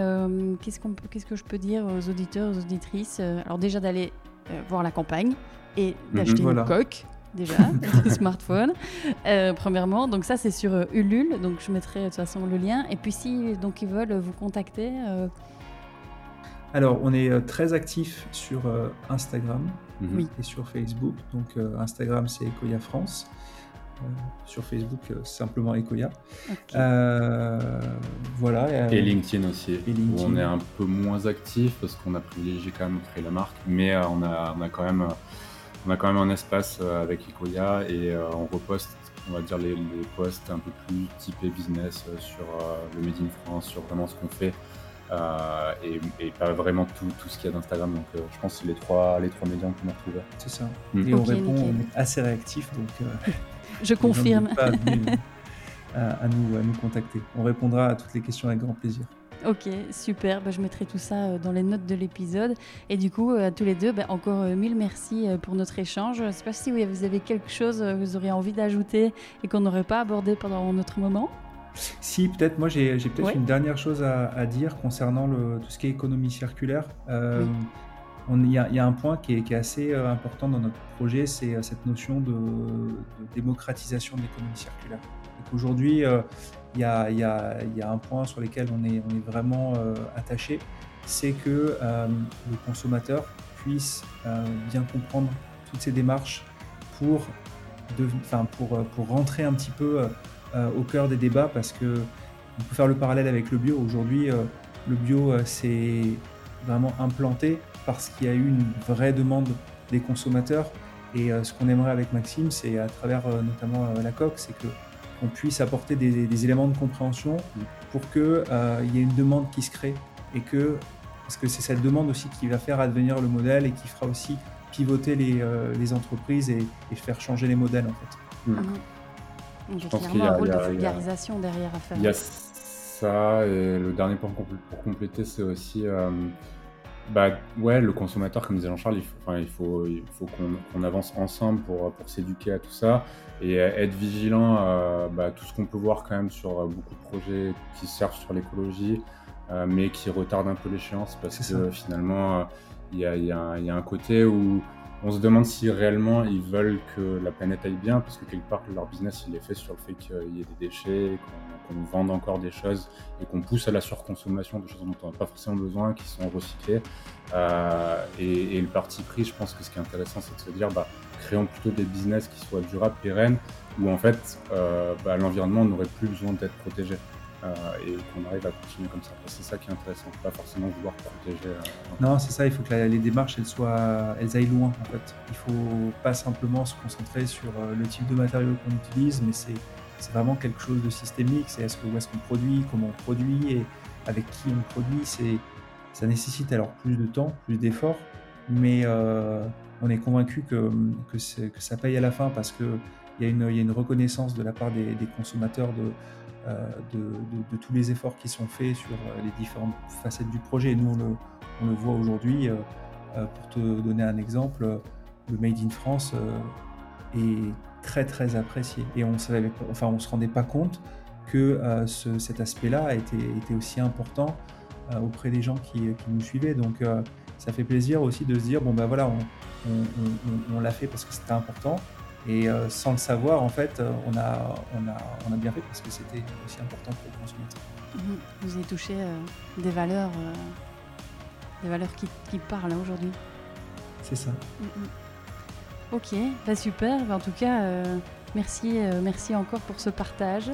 qu'est-ce, qu'on qu'est-ce que je peux dire aux auditeurs, aux auditrices Alors déjà d'aller voir la campagne et mhm, d'acheter une coque déjà, *laughs* *laughs* un smartphone, premièrement. Donc ça, c'est sur Ulule. Donc je mettrai de toute façon le lien. Et puis si donc ils veulent vous contacter, alors, on est euh, très actif sur euh, Instagram et sur Facebook. Donc, euh, Instagram, c'est Ecoya France. Sur Facebook, simplement Ecoya. voilà. Et LinkedIn aussi, où on est un peu moins actif parce qu'on a privilégié quand même créer la marque, mais on, a, on, a quand même, on a quand même un espace avec Ecoya et on reposte on va dire les, les, posts un peu plus typés business sur le Made in France, sur vraiment ce qu'on fait. Euh, et, pas vraiment tout, tout ce qu'il y a d'Instagram. Donc euh, je pense que c'est les trois, les trois médias qu'on a retrouvés. C'est ça. Mm. Et on répond, on est assez réactif. Donc, euh, *laughs* je confirme. *laughs* à, nous, à nous contacter. On répondra à toutes les questions avec grand plaisir. Ok, super. Bah, je mettrai tout ça dans les notes de l'épisode. Et du coup, à tous les deux, bah, encore mille merci pour notre échange. Je ne sais pas si vous avez quelque chose que vous auriez envie d'ajouter et qu'on n'aurait pas abordé pendant notre moment? Si, peut-être, moi j'ai peut-être une dernière chose à, dire concernant le, tout ce qui est économie circulaire. Euh, il y, a un point qui est, assez euh, important dans notre projet, c'est euh, cette notion de, démocratisation de l'économie circulaire. Aujourd'hui, il y, a, un point sur lequel on est, vraiment attaché, c'est que le consommateur puisse bien comprendre toutes ces démarches pour, rentrer un petit peu euh, au cœur des débats parce que on peut faire le parallèle avec le bio. Aujourd'hui, euh, le bio euh, s'est vraiment implanté parce qu'il y a eu une vraie demande des consommateurs. Et ce qu'on aimerait avec Maxime, c'est à travers notamment la COC, c'est qu'on puisse apporter des, éléments de compréhension pour qu'il y ait une demande qui se crée et que parce que c'est cette demande aussi qui va faire advenir le modèle et qui fera aussi pivoter les, les entreprises et, faire changer les modèles en fait. Mmh. Il y a clairement un rôle de vulgarisation derrière à faire. Il y a ça, et le dernier point pour compléter, c'est aussi bah ouais, le consommateur, comme disait Jean-Charles, il faut, enfin, il faut, il faut qu'on avance ensemble pour, pour s'éduquer à tout ça et être vigilant à bah, tout ce qu'on peut voir quand même sur beaucoup de projets qui servent sur l'écologie, euh, mais qui retardent un peu l'échéance parce que finalement, il y a, y, a, y a, un côté où on se demande si réellement ils veulent que la planète aille bien, parce que quelque part leur business il est fait sur le fait qu'il y ait des déchets, qu'on vende encore des choses et qu'on pousse à la surconsommation de choses dont on n'a pas forcément besoin, qui sont recyclées. Euh, et, le parti pris, je pense que ce qui est intéressant, c'est de se dire, bah, créons plutôt des business qui soient durables, pérennes, où en fait euh, bah, l'environnement n'aurait plus besoin d'être protégé. Euh, et qu'on arrive à continuer comme ça. C'est ça qui est intéressant, pas forcément vouloir protéger. Euh, non, c'est ça, il faut que les démarches elles, soient, elles aillent loin en fait. Il faut pas simplement se concentrer sur euh, le type de matériaux qu'on utilise, mais c'est vraiment quelque chose de systémique. C'est est-ce que, où est-ce qu'on produit, comment on produit et avec qui on produit. Ça nécessite alors plus de temps, plus d'efforts, mais on est convaincu que, que, que, ça paye à la fin parce qu'il y, y, a une reconnaissance de la part des, des consommateurs de euh, de, tous les efforts qui sont faits sur euh, les différentes facettes du projet. Et nous, on le, voit aujourd'hui. Euh, pour te donner un exemple, le Made in France est très très apprécié. Et on ne enfin, se rendait pas compte que cet aspect-là était, aussi important auprès des gens qui, nous suivaient. Donc ça fait plaisir aussi de se dire, bon ben voilà, on l'a fait parce que c'était important. Et euh, sans le savoir, en fait, euh, on a, on a, on a bien fait parce que c'était aussi important pour le consommateur. Mhm. Vous avez touché euh, des valeurs, des valeurs qui, qui parlent aujourd'hui. C'est ça. Ok, bah super. Bah, en tout cas, merci, merci encore pour ce partage.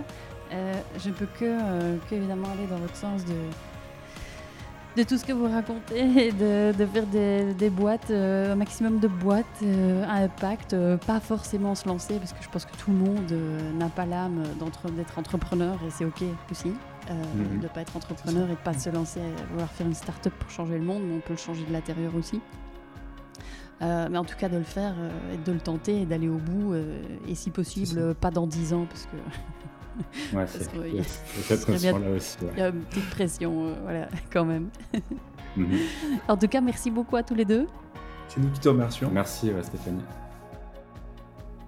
je ne peux que, que, évidemment aller dans votre sens de de tout ce que vous racontez *laughs* et de, faire des, boîtes, euh, un maximum de boîtes euh, à impact, euh, pas forcément se lancer parce que je pense que tout le monde n'a pas l'âme d'être entrepreneur et c'est ok aussi mhm. de ne pas être entrepreneur et de pas se lancer à vouloir faire une start-up pour changer le monde, mais on peut le changer de l'intérieur aussi. mais en tout cas de le faire et de le tenter et d'aller au bout et si possible pas dans 10 ans parce que *laughs* Ouais, c'est. *laughs* Il y a une petite pression, euh, voilà, *laughs* quand même. Mhm. En tout cas, merci beaucoup à tous les deux. C'est nous qui te remercions. Merci Stéphanie.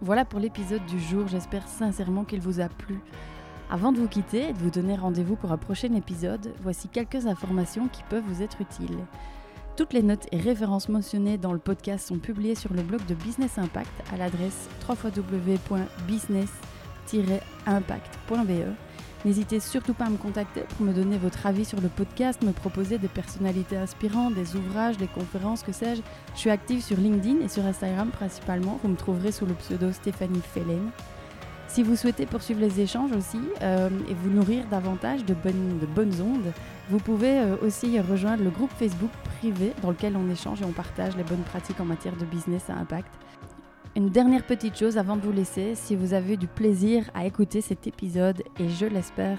Voilà pour l'épisode du jour. J'espère sincèrement qu'il vous a plu. Avant de vous quitter et de vous donner rendez-vous pour un prochain épisode, voici quelques informations qui peuvent vous être utiles. Toutes les notes et références mentionnées dans le podcast sont publiées sur le blog de Business Impact à l'adresse www.business impact.be. N'hésitez surtout pas à me contacter pour me donner votre avis sur le podcast, me proposer des personnalités inspirantes, des ouvrages, des conférences, que sais-je. Je suis active sur LinkedIn et sur Instagram principalement. Vous me trouverez sous le pseudo Stéphanie Fellen. Si vous souhaitez poursuivre les échanges aussi euh, et vous nourrir davantage de bonnes, de bonnes ondes, vous pouvez euh, aussi rejoindre le groupe Facebook privé dans lequel on échange et on partage les bonnes pratiques en matière de business à impact. Une dernière petite chose avant de vous laisser, si vous avez du plaisir à écouter cet épisode, et je l'espère,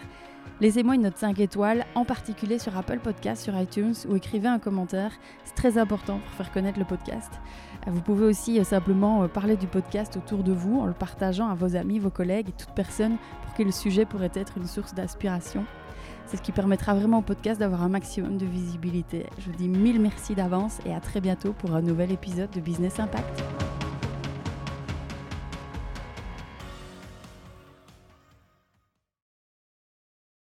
laissez-moi une note 5 étoiles, en particulier sur Apple Podcast, sur iTunes, ou écrivez un commentaire, c'est très important pour faire connaître le podcast. Vous pouvez aussi euh, simplement euh, parler du podcast autour de vous en le partageant à vos amis, vos collègues et toute personne pour qui le sujet pourrait être une source d'inspiration. C'est ce qui permettra vraiment au podcast d'avoir un maximum de visibilité. Je vous dis mille merci d'avance et à très bientôt pour un nouvel épisode de Business Impact.